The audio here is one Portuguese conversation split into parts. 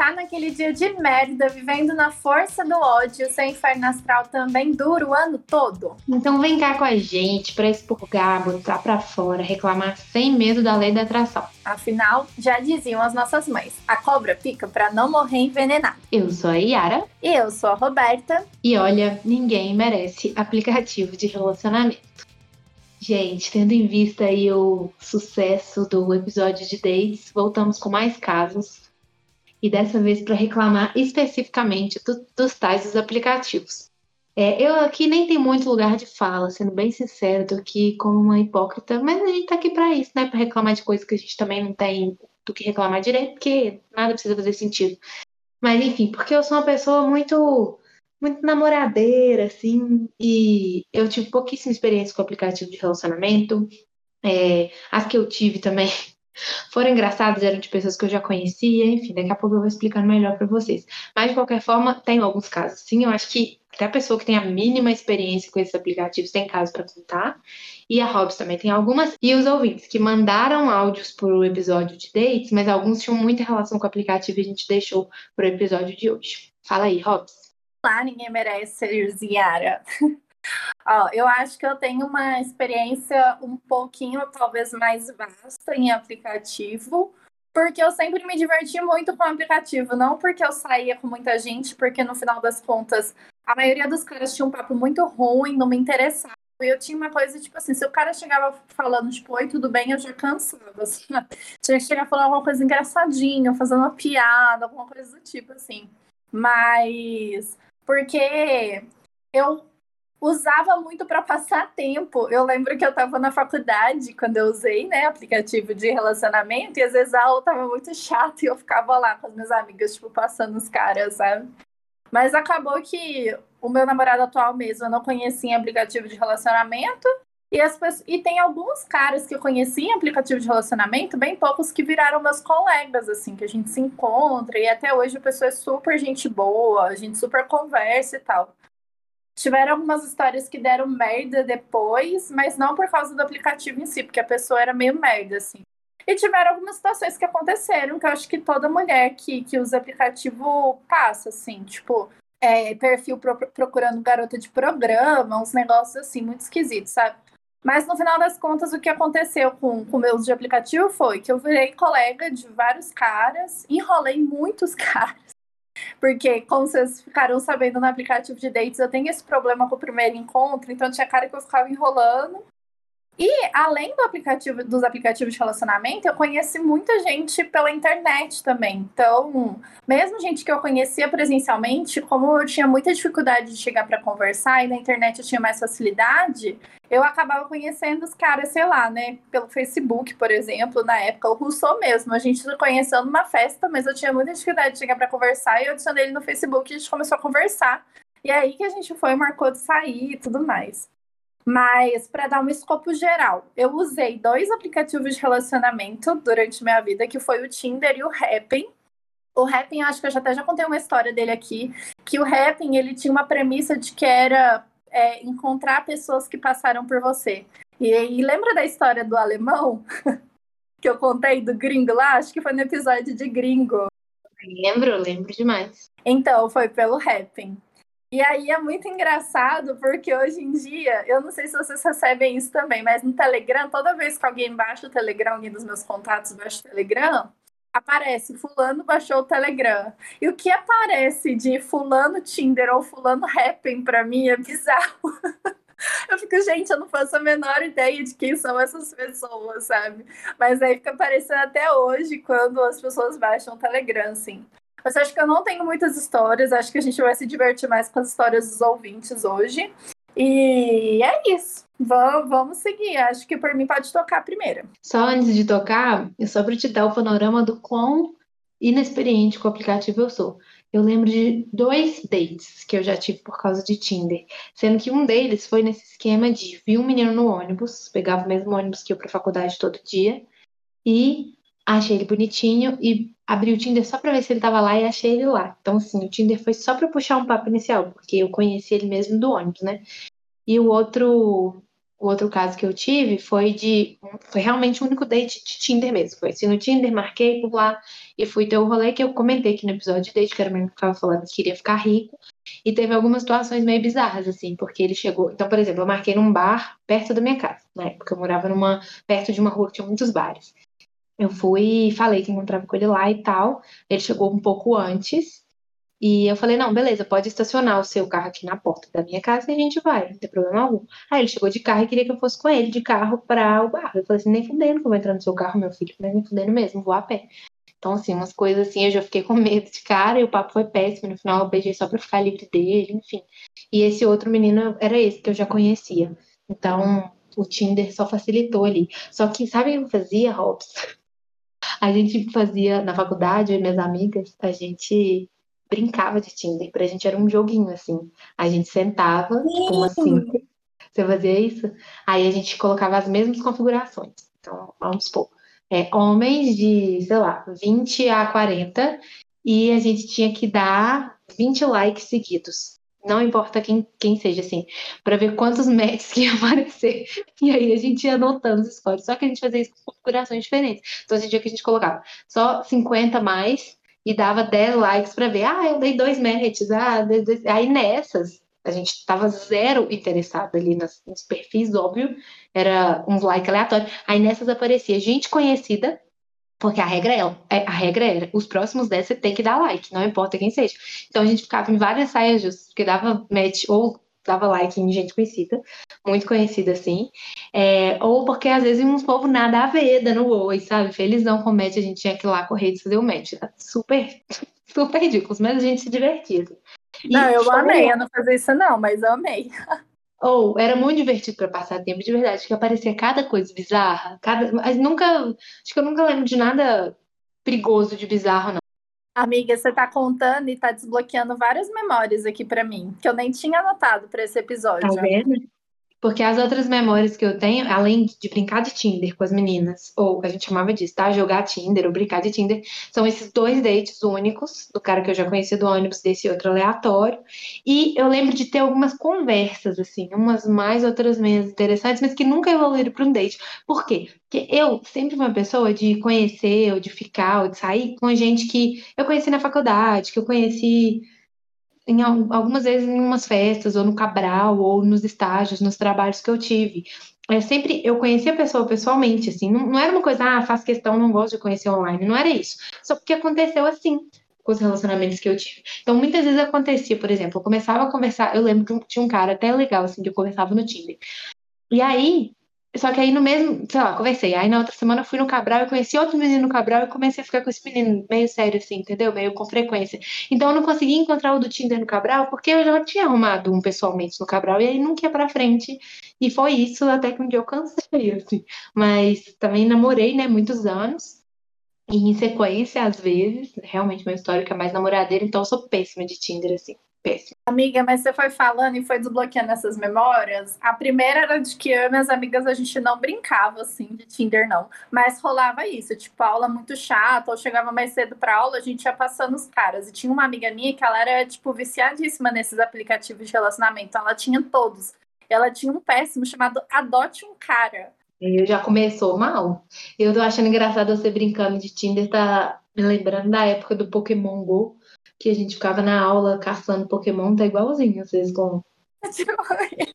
tá naquele dia de merda, vivendo na força do ódio, seu inferno astral também dura o ano todo? Então vem cá com a gente pra expurgar, botar pra fora, reclamar sem medo da lei da atração. Afinal, já diziam as nossas mães, a cobra pica pra não morrer envenenada. Eu sou a Yara. E eu sou a Roberta. E olha, ninguém merece aplicativo de relacionamento. Gente, tendo em vista aí o sucesso do episódio de dates, voltamos com mais casos e dessa vez para reclamar especificamente do, dos tais dos aplicativos. É, eu aqui nem tenho muito lugar de fala, sendo bem sincero, tô aqui como uma hipócrita, mas a gente tá aqui para isso, né? Para reclamar de coisas que a gente também não tem do que reclamar direito, porque nada precisa fazer sentido. Mas enfim, porque eu sou uma pessoa muito muito namoradeira, assim, e eu tive pouquíssima experiência com aplicativo de relacionamento. É, as que eu tive também foram engraçadas, eram de pessoas que eu já conhecia, enfim, daqui a pouco eu vou explicando melhor para vocês. Mas de qualquer forma, tem alguns casos. Sim, eu acho que até a pessoa que tem a mínima experiência com esses aplicativos tem casos para contar. E a Hobbs também tem algumas. E os ouvintes que mandaram áudios pro episódio de dates, mas alguns tinham muita relação com o aplicativo e a gente deixou pro episódio de hoje. Fala aí, Hobbs. Lá, ninguém merece ser Ziara. Ó, eu acho que eu tenho uma experiência um pouquinho, talvez, mais vasta em aplicativo, porque eu sempre me diverti muito com o aplicativo, não porque eu saía com muita gente, porque no final das contas a maioria dos caras tinha um papo muito ruim, não me interessava. E eu tinha uma coisa, tipo assim, se o cara chegava falando, tipo, oi, tudo bem, eu já cansava, assim. Tinha que chegar falando alguma coisa engraçadinha, fazendo uma piada, alguma coisa do tipo, assim. Mas, porque eu usava muito para passar tempo. Eu lembro que eu estava na faculdade quando eu usei, né, aplicativo de relacionamento, e às vezes a aula tava muito chata e eu ficava lá com as minhas amigas, tipo, passando os caras, sabe? Mas acabou que o meu namorado atual mesmo eu não conhecia aplicativo de relacionamento. E, as pessoas, e tem alguns caras que eu conheci em aplicativo de relacionamento, bem poucos que viraram meus colegas, assim, que a gente se encontra. E até hoje a pessoa é super gente boa, a gente super conversa e tal. Tiveram algumas histórias que deram merda depois, mas não por causa do aplicativo em si, porque a pessoa era meio merda, assim. E tiveram algumas situações que aconteceram, que eu acho que toda mulher que, que usa aplicativo passa, assim, tipo, é, perfil pro, procurando garota de programa, uns negócios assim, muito esquisitos, sabe? Mas no final das contas, o que aconteceu com o meu uso de aplicativo foi que eu virei colega de vários caras, enrolei muitos caras. Porque, como vocês ficaram sabendo no aplicativo de dates, eu tenho esse problema com o primeiro encontro, então tinha cara que eu ficava enrolando. E além do aplicativo, dos aplicativos de relacionamento, eu conheci muita gente pela internet também. Então, mesmo gente que eu conhecia presencialmente, como eu tinha muita dificuldade de chegar para conversar e na internet eu tinha mais facilidade, eu acabava conhecendo os caras, sei lá, né, pelo Facebook, por exemplo, na época, o Rousseau mesmo. A gente se conheceu numa festa, mas eu tinha muita dificuldade de chegar para conversar e eu adicionei ele no Facebook e a gente começou a conversar. E aí que a gente foi, marcou de sair e tudo mais. Mas, para dar um escopo geral, eu usei dois aplicativos de relacionamento durante minha vida, que foi o Tinder e o Happn. O Happn, acho que eu já até já contei uma história dele aqui, que o Happn, ele tinha uma premissa de que era é, encontrar pessoas que passaram por você. E, e lembra da história do alemão? que eu contei do gringo lá? Acho que foi no episódio de gringo. Lembro, lembro demais. Então, foi pelo Happn. E aí é muito engraçado, porque hoje em dia, eu não sei se vocês recebem isso também, mas no Telegram, toda vez que alguém baixa o Telegram, alguém dos meus contatos baixa o Telegram, aparece fulano baixou o Telegram. E o que aparece de fulano Tinder ou fulano Happn para mim é bizarro. Eu fico, gente, eu não faço a menor ideia de quem são essas pessoas, sabe? Mas aí fica aparecendo até hoje quando as pessoas baixam o Telegram, assim. Mas acho que eu não tenho muitas histórias, acho que a gente vai se divertir mais com as histórias dos ouvintes hoje. E é isso. Vamos, vamos seguir. Acho que por mim pode tocar primeiro. Só antes de tocar, é só para te dar o panorama do quão inexperiente com o aplicativo eu sou. Eu lembro de dois dates que eu já tive por causa de Tinder, sendo que um deles foi nesse esquema de vi um menino no ônibus, pegava o mesmo ônibus que eu para faculdade todo dia, e achei ele bonitinho e abri o Tinder só pra ver se ele tava lá e achei ele lá. Então, assim, o Tinder foi só pra puxar um papo inicial, porque eu conheci ele mesmo do ônibus, né? E o outro o outro caso que eu tive foi de. Foi realmente o único date de Tinder mesmo. Foi assim no Tinder, marquei por lá e fui ter o rolê que eu comentei aqui no episódio de date, que era o menino que tava falando que queria ficar rico. E teve algumas situações meio bizarras, assim, porque ele chegou. Então, por exemplo, eu marquei num bar perto da minha casa, na época eu morava numa, perto de uma rua que tinha muitos bares. Eu fui e falei que encontrava com ele lá e tal. Ele chegou um pouco antes. E eu falei, não, beleza, pode estacionar o seu carro aqui na porta da minha casa e a gente vai, não tem problema algum. Aí ele chegou de carro e queria que eu fosse com ele de carro para o bar. Eu falei assim, nem fudendo que eu vou entrar no seu carro, meu filho, nem fudendo mesmo, vou a pé. Então, assim, umas coisas assim, eu já fiquei com medo de cara e o papo foi péssimo. No final, eu beijei só pra ficar livre dele, enfim. E esse outro menino era esse que eu já conhecia. Então, o Tinder só facilitou ali. Só que, sabe o que eu fazia, Robson? A gente fazia na faculdade, eu e minhas amigas, a gente brincava de Tinder. Pra gente era um joguinho, assim. A gente sentava, tipo, uma cinco. Você fazia isso? Aí a gente colocava as mesmas configurações. Então, vamos supor. É, homens de, sei lá, 20 a 40. E a gente tinha que dar 20 likes seguidos. Não importa quem, quem seja, assim, para ver quantos matches que ia aparecer. E aí a gente ia anotando os scores. Só que a gente fazia isso com configurações diferentes. Então, esse dia que a gente colocava só 50 mais e dava 10 likes para ver, ah, eu dei dois matches, ah, aí nessas a gente estava zero interessado ali nos, perfis, óbvio, era uns likes aleatórios. Aí nessas aparecia gente conhecida, porque a regra é, é, a regra era, os próximos 10 você tem que dar like, não importa quem seja. Então a gente ficava em várias saias justas, porque dava match ou dava like em gente conhecida, muito conhecida assim, é, ou porque às vezes uns povo nada a ver, dando oi, sabe? Felizão com match, a gente tinha que ir lá correr e fazer o match. Super, super ridículos, mas a gente se divertia. E não, eu amei, eu não fazer isso não, mas eu amei. Ou oh, era muito divertido para passar tempo, de verdade, que aparecia cada coisa bizarra, cada, mas nunca, acho que eu nunca lembro de nada perigoso de bizarro não. Amiga, você tá contando e tá desbloqueando várias memórias aqui para mim, que eu nem tinha anotado para esse episódio. Tá vendo? Porque as outras memórias que eu tenho, além de brincar de Tinder com as meninas, ou a gente chamava disso, tá? Jogar Tinder ou brincar de Tinder, são esses dois dates únicos, do cara que eu já conhecia do ônibus, desse outro aleatório. E eu lembro de ter algumas conversas, assim, umas mais, outras menos interessantes, mas que nunca evoluíram para um date. Por quê? Porque eu sempre fui uma pessoa de conhecer, ou de ficar, ou de sair com gente que eu conheci na faculdade, que eu conheci em algumas vezes em umas festas, ou no Cabral, ou nos estágios, nos trabalhos que eu tive. É sempre eu conhecia a pessoa pessoalmente, assim, não, não era uma coisa, ah, faz questão, não gosto de conhecer online, não era isso. Só porque aconteceu assim com os relacionamentos que eu tive. Então, muitas vezes acontecia, por exemplo, eu começava a conversar, eu lembro que tinha um cara até legal, assim, que eu conversava no Tinder. E aí, só que aí no mesmo, sei lá, conversei. Aí na outra semana eu fui no Cabral e conheci outro menino no Cabral e comecei a ficar com esse menino meio sério, assim, entendeu? Meio com frequência. Então eu não consegui encontrar o do Tinder no Cabral porque eu já tinha arrumado um pessoalmente no Cabral e aí não ia pra frente. E foi isso até que um dia eu cansei, assim. Mas também namorei, né, muitos anos. E em sequência, às vezes, realmente uma história que é mais namoradeira, então eu sou péssima de Tinder, assim péssimo. Amiga, mas você foi falando e foi desbloqueando essas memórias. A primeira era de que eu e minhas amigas a gente não brincava assim de Tinder, não. Mas rolava isso, tipo, aula muito chata, ou chegava mais cedo pra aula, a gente ia passando os caras. E tinha uma amiga minha que ela era, tipo, viciadíssima nesses aplicativos de relacionamento. Ela tinha todos. Ela tinha um péssimo chamado Adote um Cara. Eu já começou mal. Eu tô achando engraçado você brincando de Tinder, tá me lembrando da época do Pokémon GO que a gente ficava na aula caçando Pokémon, tá igualzinho, vocês com.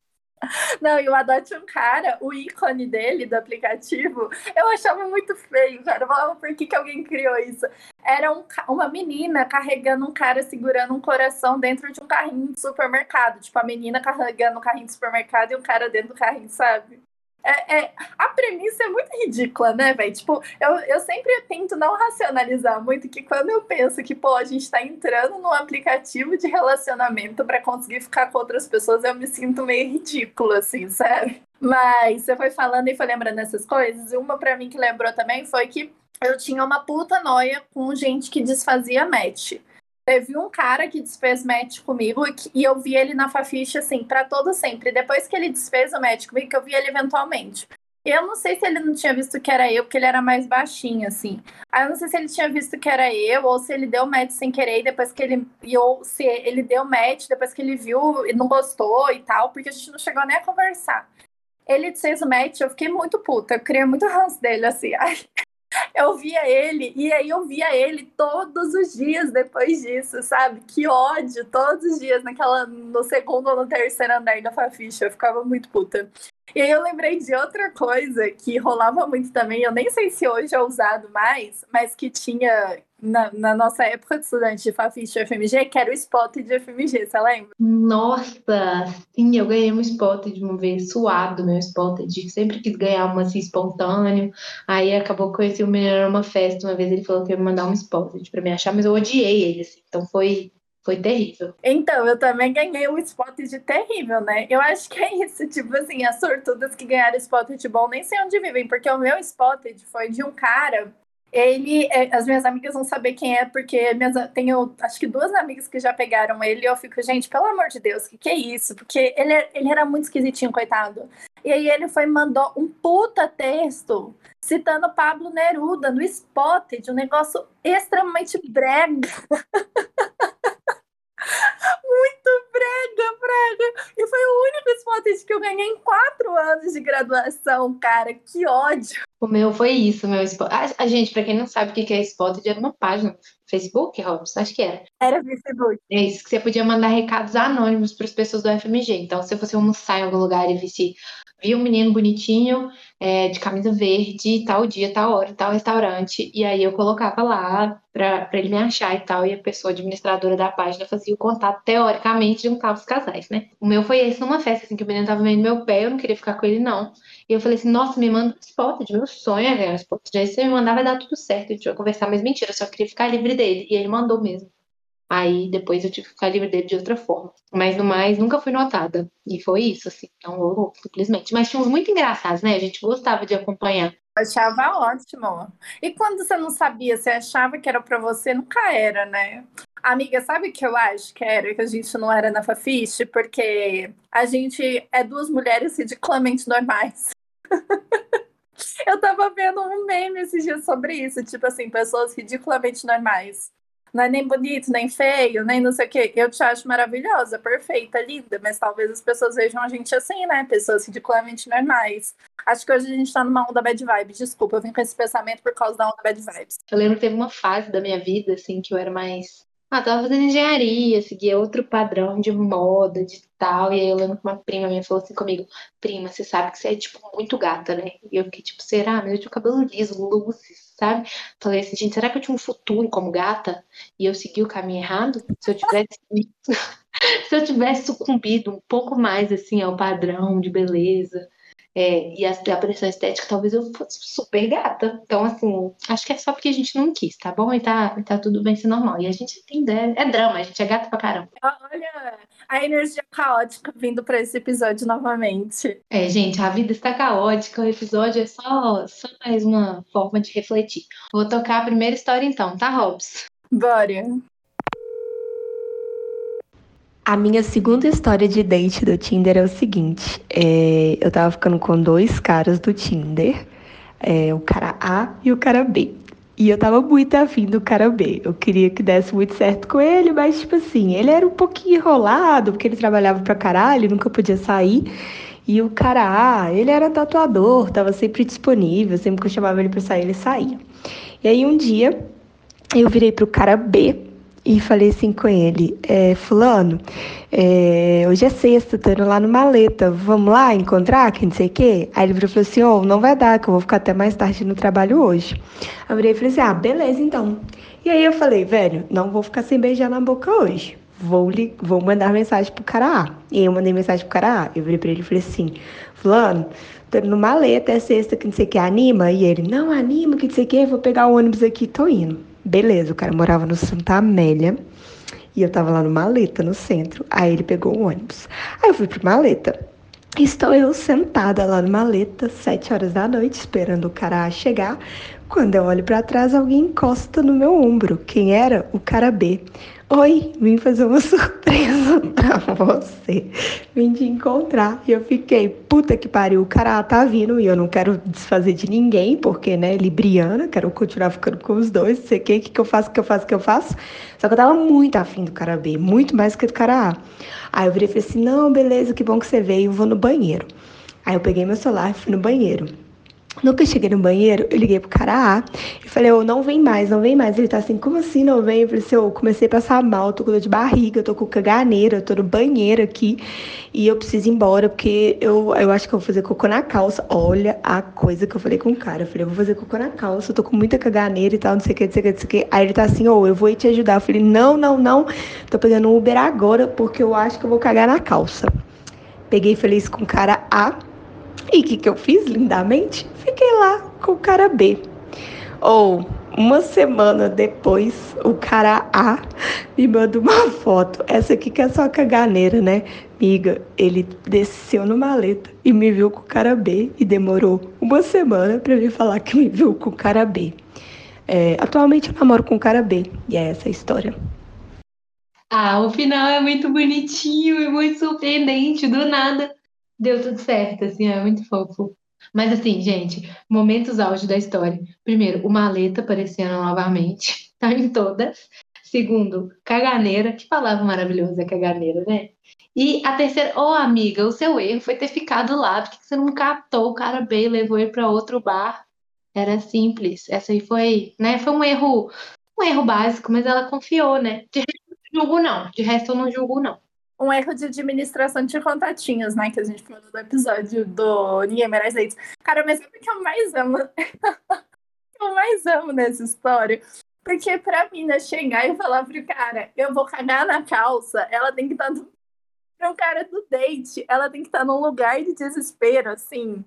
Não, e o Adote um Cara, o ícone dele, do aplicativo, eu achava muito feio, cara. Eu falava, por que, que alguém criou isso? Era um, uma menina carregando um cara segurando um coração dentro de um carrinho de supermercado. Tipo, a menina carregando um carrinho de supermercado e um cara dentro do carrinho, sabe? É, é, a premissa é muito ridícula, né, velho? Tipo, eu, eu sempre tento não racionalizar muito que quando eu penso que, pô, a gente tá entrando num aplicativo de relacionamento para conseguir ficar com outras pessoas, eu me sinto meio ridículo, assim, sabe? Mas você foi falando e foi lembrando essas coisas. E uma para mim que lembrou também foi que eu tinha uma puta noia com gente que desfazia match. Teve um cara que desfez match comigo e eu vi ele na Fafiche, assim, para todo sempre. Depois que ele desfez o match comigo, eu vi ele eventualmente. Eu não sei se ele não tinha visto que era eu, porque ele era mais baixinho, assim. Aí eu não sei se ele tinha visto que era eu, ou se ele deu match sem querer, depois que ele. Ou se ele deu match depois que ele viu e não gostou e tal, porque a gente não chegou nem a conversar. ele fez o match, eu fiquei muito puta. Eu queria muito ranço dele, assim. Ai, eu via ele, e aí eu via ele todos os dias depois disso, sabe? Que ódio, todos os dias, naquela, no segundo ou no terceiro andar da Faficha, eu ficava muito puta. E aí eu lembrei de outra coisa que rolava muito também, eu nem sei se hoje é usado mais, mas que tinha na, na nossa época de estudante de Faficha FMG, que era o spot de FMG, você lembra? Nossa, sim, eu ganhei um spot de uma vez, suado meu spot, de sempre quis ganhar uma assim espontâneo, aí acabou que conheci o menino numa festa, uma vez ele falou que ia me mandar um spot pra me achar, mas eu odiei ele, assim, então foi foi terrível. Então, eu também ganhei um spot de terrível, né? Eu acho que é isso, tipo assim, as sortudas que ganharam spot de bom nem sei onde vivem, porque o meu spot foi de um cara. Ele, é, as minhas amigas vão saber quem é, porque minhas, tenho acho que duas amigas que já pegaram ele e eu fico, gente, pelo amor de Deus, o que, que é isso? Porque ele, ele era muito esquisitinho, coitado. E aí ele foi mandou um puta texto citando Pablo Neruda no spot de um negócio extremamente brega. Muito brega, brega. E foi o único spot que eu ganhei em quatro anos de graduação, cara. Que ódio. O meu foi isso, meu spot. A, a gente, pra quem não sabe o que é spot, era uma página. Facebook, Robson? Acho que era. Era Facebook. É isso, que você podia mandar recados anônimos para as pessoas do FMG. Então, se você almoçar em algum lugar e visse vi um menino bonitinho, é, de camisa verde, tal dia, tal hora, tal restaurante, e aí eu colocava lá para ele me achar e tal, e a pessoa administradora da página fazia o contato, teoricamente, juntava os casais, né? O meu foi esse numa festa, assim, que o menino tava vendo meu pé, eu não queria ficar com ele, não. E eu falei assim, nossa, me manda um spot, de meu sonho é ganhar um spot. Já se você me mandar, vai dar tudo certo, a gente vai conversar, mas mentira, eu só queria ficar livre dele. E ele mandou mesmo. Aí depois eu tive que ficar livre dele de outra forma. Mas no mais, nunca fui notada. E foi isso, assim. Não rolou, simplesmente. Mas tinha uns muito engraçados, né? A gente gostava de acompanhar. Achava ótimo. E quando você não sabia, você achava que era para você, nunca era, né? Amiga, sabe o que eu acho que era? Que a gente não era na Fafiche? Porque a gente é duas mulheres ridiculamente normais. eu tava vendo um meme esses dias sobre isso. Tipo assim, pessoas ridiculamente normais não é nem bonito, nem feio, nem não sei o quê. Eu te acho maravilhosa, perfeita, linda, mas talvez as pessoas vejam a gente assim, né? Pessoas ridiculamente normais. Acho que hoje a gente tá numa onda bad vibes. Desculpa, eu vim com esse pensamento por causa da onda bad vibes. Eu lembro que teve uma fase da minha vida, assim, que eu era mais ah, tava fazendo engenharia, seguia outro padrão de moda, de tal. E aí eu lembro que uma prima minha falou assim comigo: Prima, você sabe que você é, tipo, muito gata, né? E eu fiquei, tipo, será? Mas eu tinha o cabelo liso, luzes, sabe? Falei assim, gente, será que eu tinha um futuro como gata? E eu segui o caminho errado? Se eu tivesse. se eu tivesse sucumbido um pouco mais, assim, ao padrão de beleza é, e a, a pressão estética, talvez eu fosse super gata. Então, assim, acho que é só porque a gente não quis, tá bom? E tá, tá tudo bem ser normal. E a gente tem ideia. É drama, a gente é gata pra caramba. Olha, a energia caótica vindo pra esse episódio novamente. É, gente, a vida está caótica. O episódio é só, só mais uma forma de refletir. Vou tocar a primeira história então, tá, Robs? Bora. A minha segunda história de date do Tinder é o seguinte: é, eu tava ficando com dois caras do Tinder, é, o cara A e o cara B. E eu tava muito afim do cara B. Eu queria que desse muito certo com ele, mas, tipo assim, ele era um pouquinho enrolado, porque ele trabalhava pra caralho, nunca podia sair. E o cara A, ele era tatuador, tava sempre disponível, sempre que eu chamava ele pra sair, ele saía. E aí um dia eu virei pro cara B e falei assim com ele: é, Fulano, é, hoje é sexta, tô indo lá no Maleta, vamos lá encontrar, que não sei o quê? Aí ele falou assim: oh, não vai dar, que eu vou ficar até mais tarde no trabalho hoje. Eu virei e falei assim: Ah, beleza então. E aí eu falei: Velho, não vou ficar sem beijar na boca hoje. Vou, li vou mandar mensagem pro cara A. E aí eu mandei mensagem pro cara A. Eu virei pra ele e falei assim: Fulano, tô indo no Maleta, é sexta, que não sei o que, anima? E ele: Não, anima, que não sei o que, vou pegar o ônibus aqui, tô indo. Beleza, o cara morava no Santa Amélia e eu tava lá no Maleta, no centro. Aí ele pegou o ônibus. Aí eu fui pro Maleta. Estou eu sentada lá no Maleta, sete horas da noite, esperando o cara chegar. Quando eu olho para trás, alguém encosta no meu ombro. Quem era? O cara B. Oi, vim fazer uma surpresa pra você. Vim te encontrar. E eu fiquei, puta que pariu, o cara tá vindo e eu não quero desfazer de ninguém, porque, né, libriana, quero continuar ficando com os dois, sei o que, que, eu faço, que eu faço, que eu faço. Só que eu tava muito afim do cara B, muito mais que do cara A. Aí eu virei e falei assim, não, beleza, que bom que você veio, vou no banheiro. Aí eu peguei meu celular e fui no banheiro. No que eu cheguei no banheiro, eu liguei pro cara A e falei, ô, oh, não vem mais, não vem mais. Ele tá assim, como assim não vem? Eu falei assim, ô, oh, comecei a passar mal, tô com dor de barriga, tô com caganeira, tô no banheiro aqui e eu preciso ir embora porque eu, eu acho que eu vou fazer cocô na calça. Olha a coisa que eu falei com o cara. Eu falei, eu vou fazer cocô na calça, eu tô com muita caganeira e tal, não sei o que, não sei o que, não sei o que. Aí ele tá assim, ô, oh, eu vou te ajudar. Eu falei, não, não, não, tô pegando um Uber agora porque eu acho que eu vou cagar na calça. Peguei feliz com o cara A e o que, que eu fiz lindamente? Fiquei lá com o cara B. Ou uma semana depois, o cara A me manda uma foto. Essa aqui que é só caganeira, né? Miga, ele desceu no maleta e me viu com o cara B e demorou uma semana para me falar que me viu com o cara B. É, atualmente eu namoro com o cara B e é essa a história. Ah, o final é muito bonitinho e muito surpreendente, do nada deu tudo certo, assim, é muito fofo. Mas assim, gente, momentos auge da história. Primeiro, o maleta aparecendo novamente, tá em todas. Segundo, caganeira, que palavra maravilhosa é caganeira, né? E a terceira, ô oh, amiga, o seu erro foi ter ficado lá, porque você não catou o cara bem e levou ele para outro bar. Era simples. Essa aí foi, né? Foi um erro, um erro básico, mas ela confiou, né? De resto, não julgo, não. De resto, eu não julgo, não um erro de administração de contatinhos, né? Que a gente falou no episódio do Ninguém Merece Leite. Cara, mas é o que eu mais amo. eu mais amo nessa história. Porque pra mina chegar e falar pro cara, eu vou cagar na calça, ela tem que estar. Tá Pra um cara do date, ela tem que estar tá num lugar de desespero, assim,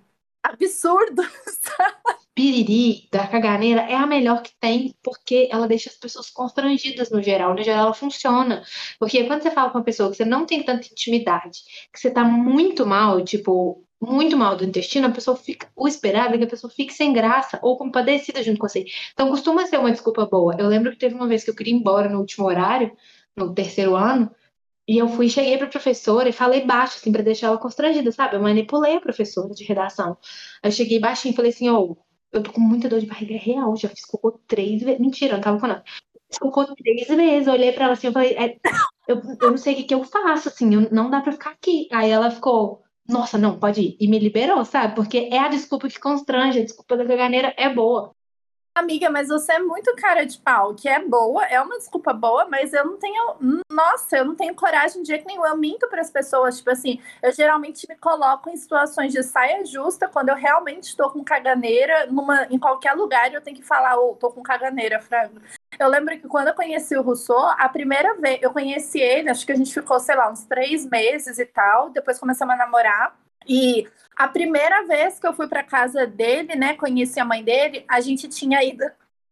absurdo, piriri da caganeira é a melhor que tem, porque ela deixa as pessoas constrangidas no geral. No geral, ela funciona. Porque quando você fala com uma pessoa que você não tem tanta intimidade, que você tá muito mal, tipo, muito mal do intestino, a pessoa fica. O esperado é que a pessoa fique sem graça ou compadecida junto com você. Então, costuma ser uma desculpa boa. Eu lembro que teve uma vez que eu queria ir embora no último horário, no terceiro ano, e eu fui, cheguei pra professora e falei baixo, assim, pra deixar ela constrangida, sabe? Eu manipulei a professora de redação. Aí eu cheguei baixinho e falei assim, ô. Oh, eu tô com muita dor de barriga real, já fiz cocô três vezes. Mentira, não tava com nada. Fiz cocô três vezes. Eu olhei pra ela assim, eu falei, é, eu, eu não sei o que, que eu faço, assim, eu, não dá pra ficar aqui. Aí ela ficou, nossa, não, pode ir. E me liberou, sabe? Porque é a desculpa que constrange, a desculpa da caganeira é boa. Amiga, mas você é muito cara de pau, que é boa, é uma desculpa boa, mas eu não tenho. Nossa, eu não tenho coragem de jeito nenhum. Eu minto para as pessoas. Tipo assim, eu geralmente me coloco em situações de saia justa quando eu realmente estou com caganeira. Numa, em qualquer lugar eu tenho que falar, ô, oh, tô com caganeira, frango. Eu lembro que quando eu conheci o Rousseau, a primeira vez eu conheci ele, acho que a gente ficou, sei lá, uns três meses e tal. Depois começamos a namorar. E a primeira vez que eu fui para casa dele, né, conheci a mãe dele, a gente tinha ido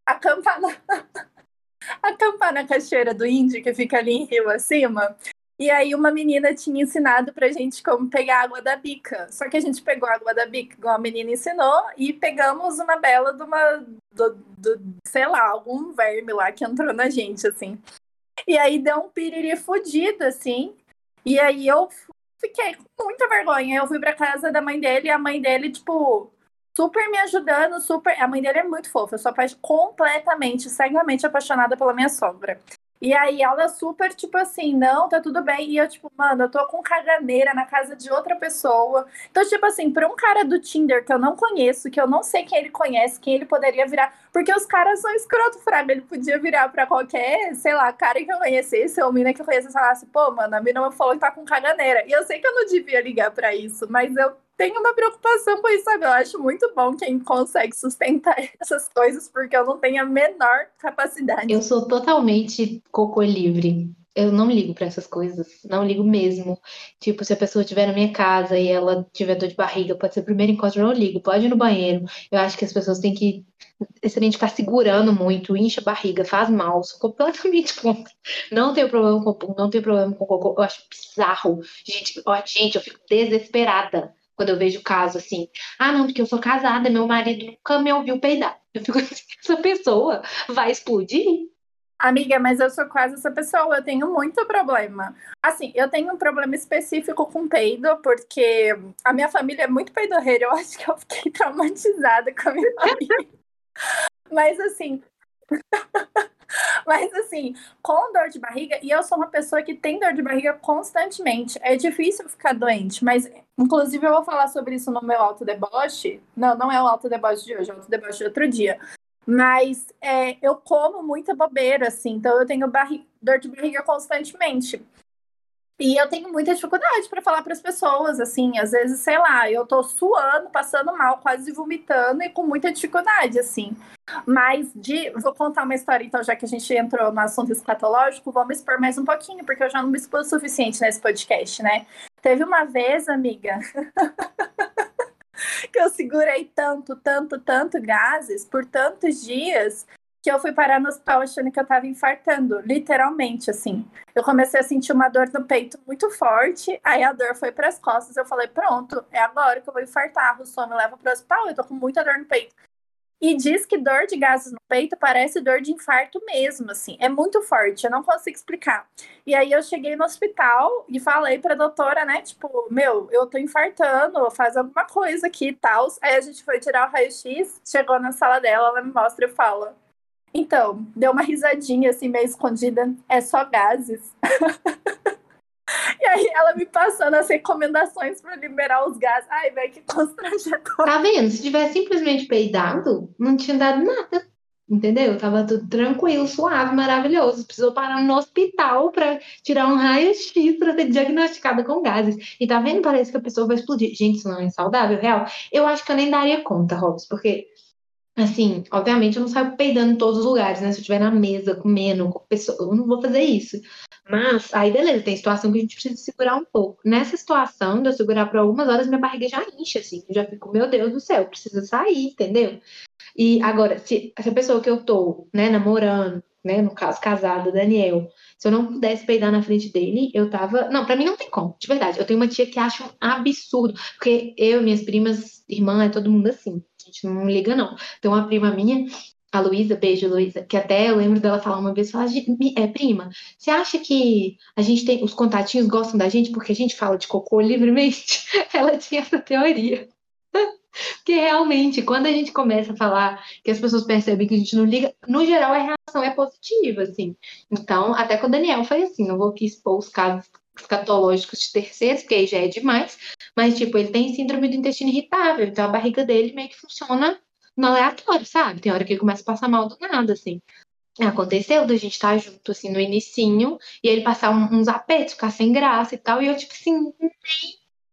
acampar na, acampar na cachoeira do Índio, que fica ali em Rio acima. E aí uma menina tinha ensinado pra gente como pegar água da bica. Só que a gente pegou a água da bica, igual a menina ensinou, e pegamos uma bela de uma, do, do, sei lá, algum verme lá que entrou na gente, assim. E aí deu um piriri fudido, assim. E aí eu fiquei com muita vergonha. Eu fui pra casa da mãe dele e a mãe dele, tipo, super me ajudando, super. A mãe dele é muito fofa. Eu sou completamente, cegamente apaixonada pela minha sogra. E aí ela super, tipo assim, não, tá tudo bem. E eu, tipo, mano, eu tô com caganeira na casa de outra pessoa. Então, tipo assim, pra um cara do Tinder que eu não conheço, que eu não sei quem ele conhece, quem ele poderia virar. Porque os caras são escroto, fraga. Ele podia virar pra qualquer, sei lá, cara que eu conhecesse, ou mina que eu conhecesse, e falasse, pô, mano, a mina falou que tá com caganeira. E eu sei que eu não devia ligar pra isso, mas eu tenho uma preocupação com isso, sabe? Eu acho muito bom quem consegue sustentar essas coisas, porque eu não tenho a menor capacidade. Eu sou totalmente cocô livre. Eu não ligo para essas coisas, não ligo mesmo. Tipo, se a pessoa estiver na minha casa e ela tiver dor de barriga, pode ser o primeiro encontro, eu não ligo, pode ir no banheiro. Eu acho que as pessoas têm que excelente ficar segurando muito, incha a barriga, faz mal, sou completamente contra. Não tenho problema com não tenho problema com cocô, eu acho bizarro. Gente, ó, gente, eu fico desesperada quando eu vejo caso assim. Ah, não, porque eu sou casada, meu marido nunca me ouviu peidar. Eu fico assim, essa pessoa vai explodir? Amiga, mas eu sou quase essa pessoa, eu tenho muito problema. Assim, eu tenho um problema específico com peido, porque a minha família é muito peidorreira, eu acho que eu fiquei traumatizada com a minha família. mas assim, Mas assim, com dor de barriga, e eu sou uma pessoa que tem dor de barriga constantemente. É difícil ficar doente, mas inclusive eu vou falar sobre isso no meu autodeboche. Não, não é o autodeboche de hoje, é o autodeboche de outro dia. Mas é, eu como muita bobeira, assim, então eu tenho dor de barriga constantemente. E eu tenho muita dificuldade para falar para as pessoas, assim, às vezes, sei lá, eu tô suando, passando mal, quase vomitando e com muita dificuldade, assim. Mas de, vou contar uma história, então, já que a gente entrou no assunto escatológico, vamos expor mais um pouquinho, porque eu já não me expus o suficiente nesse podcast, né? Teve uma vez, amiga, que eu segurei tanto, tanto, tanto gases por tantos dias que eu fui parar no hospital achando que eu tava infartando, literalmente, assim. Eu comecei a sentir uma dor no peito muito forte, aí a dor foi para as costas, eu falei, pronto, é agora que eu vou infartar, o som me leva pro hospital, eu tô com muita dor no peito. E diz que dor de gases no peito parece dor de infarto mesmo, assim. É muito forte, eu não consigo explicar. E aí eu cheguei no hospital e falei pra doutora, né, tipo, meu, eu tô infartando, faz alguma coisa aqui e tal. Aí a gente foi tirar o raio-x, chegou na sala dela, ela me mostra e fala: então, deu uma risadinha assim, meio escondida. É só gases. e aí ela me passando as recomendações para liberar os gases. Ai, velho, que constrangedor. Tá vendo? Se tivesse simplesmente peidado, não tinha dado nada. Entendeu? Tava tudo tranquilo, suave, maravilhoso. Precisou parar no hospital para tirar um raio-x para ser diagnosticada com gases. E tá vendo? Parece que a pessoa vai explodir. Gente, isso não é saudável, real. Eu acho que eu nem daria conta, Robson, porque Assim, obviamente eu não saio peidando em todos os lugares, né? Se eu estiver na mesa comendo com pessoa, eu não vou fazer isso. Mas aí beleza, tem situação que a gente precisa segurar um pouco. Nessa situação de eu segurar por algumas horas, minha barriga já incha, assim. Eu já fico, meu Deus do céu, precisa sair, entendeu? E agora, se essa pessoa que eu tô, né, namorando, né, no caso, casada, Daniel, se eu não pudesse peidar na frente dele, eu tava. Não, pra mim não tem como, de verdade. Eu tenho uma tia que acha um absurdo, porque eu, minhas primas, irmã, é todo mundo assim gente não liga, não. Tem uma prima minha, a Luísa, beijo, Luísa, que até eu lembro dela falar uma vez, falar, é, prima, você acha que a gente tem, os contatinhos gostam da gente porque a gente fala de cocô livremente? Ela tinha essa teoria. Porque realmente, quando a gente começa a falar que as pessoas percebem que a gente não liga, no geral a reação é positiva, assim. Então, até com o Daniel foi assim, não vou aqui expor os casos escatológicos de terceiros, porque aí já é demais, mas, tipo, ele tem síndrome do intestino irritável, então a barriga dele meio que funciona no aleatório, sabe? Tem hora que ele começa a passar mal do nada, assim. Aconteceu da gente estar tá junto, assim, no inicinho, e ele passar uns apertos, ficar sem graça e tal, e eu, tipo assim, nem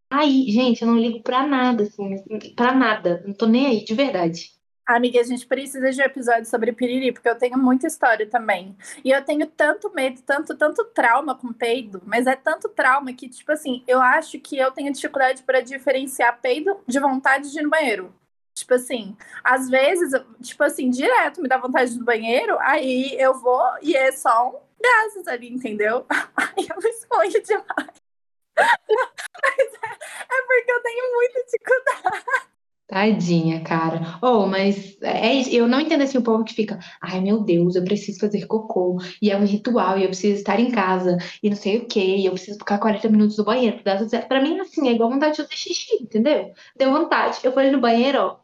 aí, gente, eu não ligo pra nada, assim, pra nada, não tô nem aí, de verdade. Amiga, a gente precisa de um episódio sobre piriri, porque eu tenho muita história também. E eu tenho tanto medo, tanto, tanto trauma com peido, mas é tanto trauma que, tipo assim, eu acho que eu tenho dificuldade para diferenciar peido de vontade de ir no banheiro. Tipo assim, às vezes, tipo assim, direto me dá vontade de ir no banheiro, aí eu vou e é só um gases ali, entendeu? Aí eu me exponho demais. mas é, é porque eu tenho muita dificuldade. Tadinha, cara. Oh, mas é isso. Eu não entendo assim o povo que fica, ai meu Deus, eu preciso fazer cocô, e é um ritual, e eu preciso estar em casa, e não sei o quê, e eu preciso ficar 40 minutos no banheiro pra mim, assim, é igual vontade de fazer xixi, entendeu? Deu vontade. Eu ali no banheiro, ó,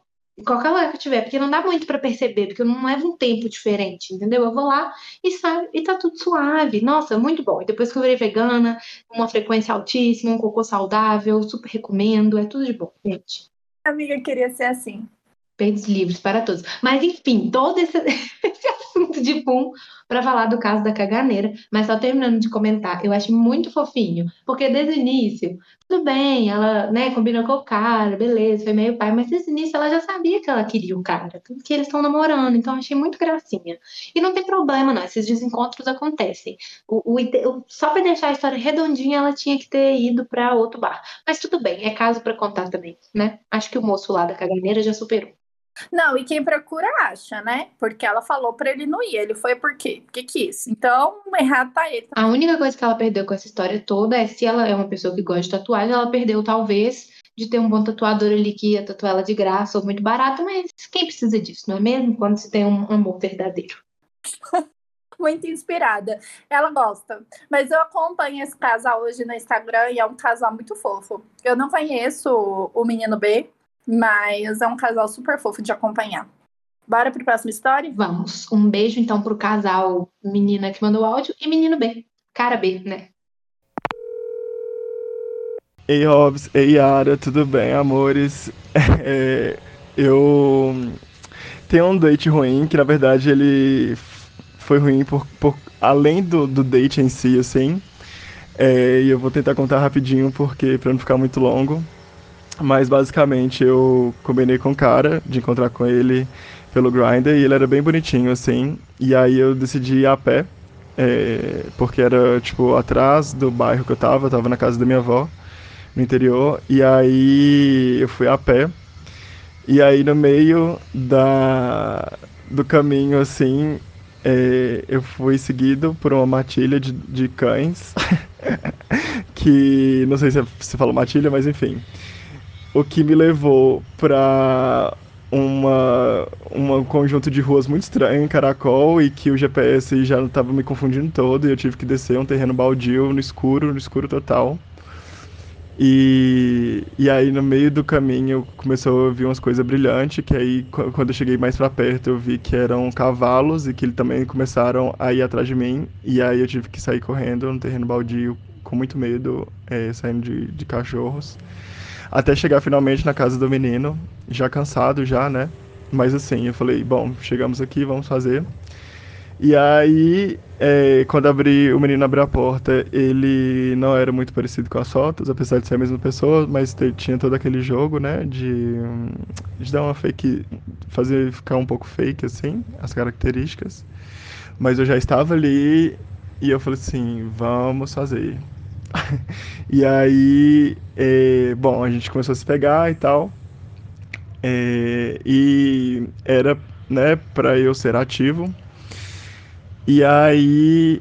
qualquer lugar que eu tiver, porque não dá muito para perceber, porque eu não levo um tempo diferente, entendeu? Eu vou lá e saio e tá tudo suave. Nossa, muito bom. E depois que eu virei vegana, uma frequência altíssima, um cocô saudável, super recomendo, é tudo de bom, gente. Amiga, queria ser assim. Peitos livres para todos. Mas, enfim, todo esse, esse assunto de pum para falar do caso da caganeira. Mas só terminando de comentar, eu acho muito fofinho, porque desde o início, tudo bem, ela né, combinou com o cara, beleza, foi meio pai, mas desde o início ela já sabia que ela queria o cara, que eles estão namorando, então achei muito gracinha. E não tem problema, não, esses desencontros acontecem. O, o, só para deixar a história redondinha, ela tinha que ter ido para outro bar. Mas tudo bem, é caso para contar também, né? Acho que o moço lá da caganeira já superou. Não, e quem procura acha, né? Porque ela falou para ele não ir. Ele foi por quê? Porque quis. Então, errado tá ele. A única coisa que ela perdeu com essa história toda é se ela é uma pessoa que gosta de tatuagem, ela perdeu talvez de ter um bom tatuador ali que ia tatuar ela de graça ou muito barato, mas quem precisa disso, não é mesmo? Quando se tem um amor verdadeiro. muito inspirada. Ela gosta. Mas eu acompanho esse casal hoje no Instagram e é um casal muito fofo. Eu não conheço o menino B, mas é um casal super fofo de acompanhar. Bora pro próximo história? Vamos. Um beijo então pro casal menina que mandou áudio e menino B. Cara B, né? Ei, Hobbs, ei, Yara, tudo bem, amores? É, eu tenho um date ruim, que na verdade ele foi ruim por, por além do, do date em si, assim. É, e eu vou tentar contar rapidinho, porque para não ficar muito longo. Mas basicamente eu combinei com o cara de encontrar com ele pelo Grindr e ele era bem bonitinho, assim. E aí eu decidi ir a pé, é, porque era tipo atrás do bairro que eu tava, eu tava na casa da minha avó no interior. E aí eu fui a pé. E aí no meio da, do caminho, assim, é, eu fui seguido por uma matilha de, de cães. que não sei se você falou matilha, mas enfim. O que me levou para uma, um conjunto de ruas muito estranho em Caracol e que o GPS já estava me confundindo todo e eu tive que descer um terreno baldio no escuro, no escuro total. E, e aí no meio do caminho começou a ouvir umas coisas brilhantes, que aí quando eu cheguei mais para perto eu vi que eram cavalos e que eles também começaram a ir atrás de mim. E aí eu tive que sair correndo no terreno baldio com muito medo, é, saindo de, de cachorros. Até chegar finalmente na casa do menino, já cansado já, né? Mas assim, eu falei, bom, chegamos aqui, vamos fazer. E aí, é, quando abri, o menino abriu a porta, ele não era muito parecido com as fotos, apesar de ser a mesma pessoa, mas tinha todo aquele jogo, né, de, de dar uma fake, fazer ficar um pouco fake, assim, as características. Mas eu já estava ali e eu falei assim, vamos fazer. e aí, é, bom, a gente começou a se pegar e tal. É, e era, né, para eu ser ativo, e aí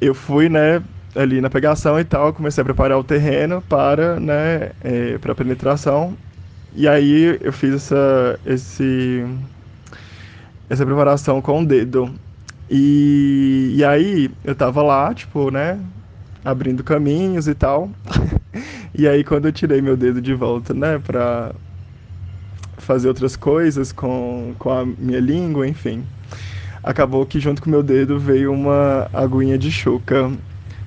eu fui, né, ali na pegação e tal, comecei a preparar o terreno para, né, é, para penetração. E aí eu fiz essa, esse, essa preparação com o dedo. E, e aí eu tava lá, tipo, né, abrindo caminhos e tal. e aí quando eu tirei meu dedo de volta, né, pra fazer outras coisas com, com a minha língua, enfim acabou que junto com meu dedo veio uma aguinha de chuca.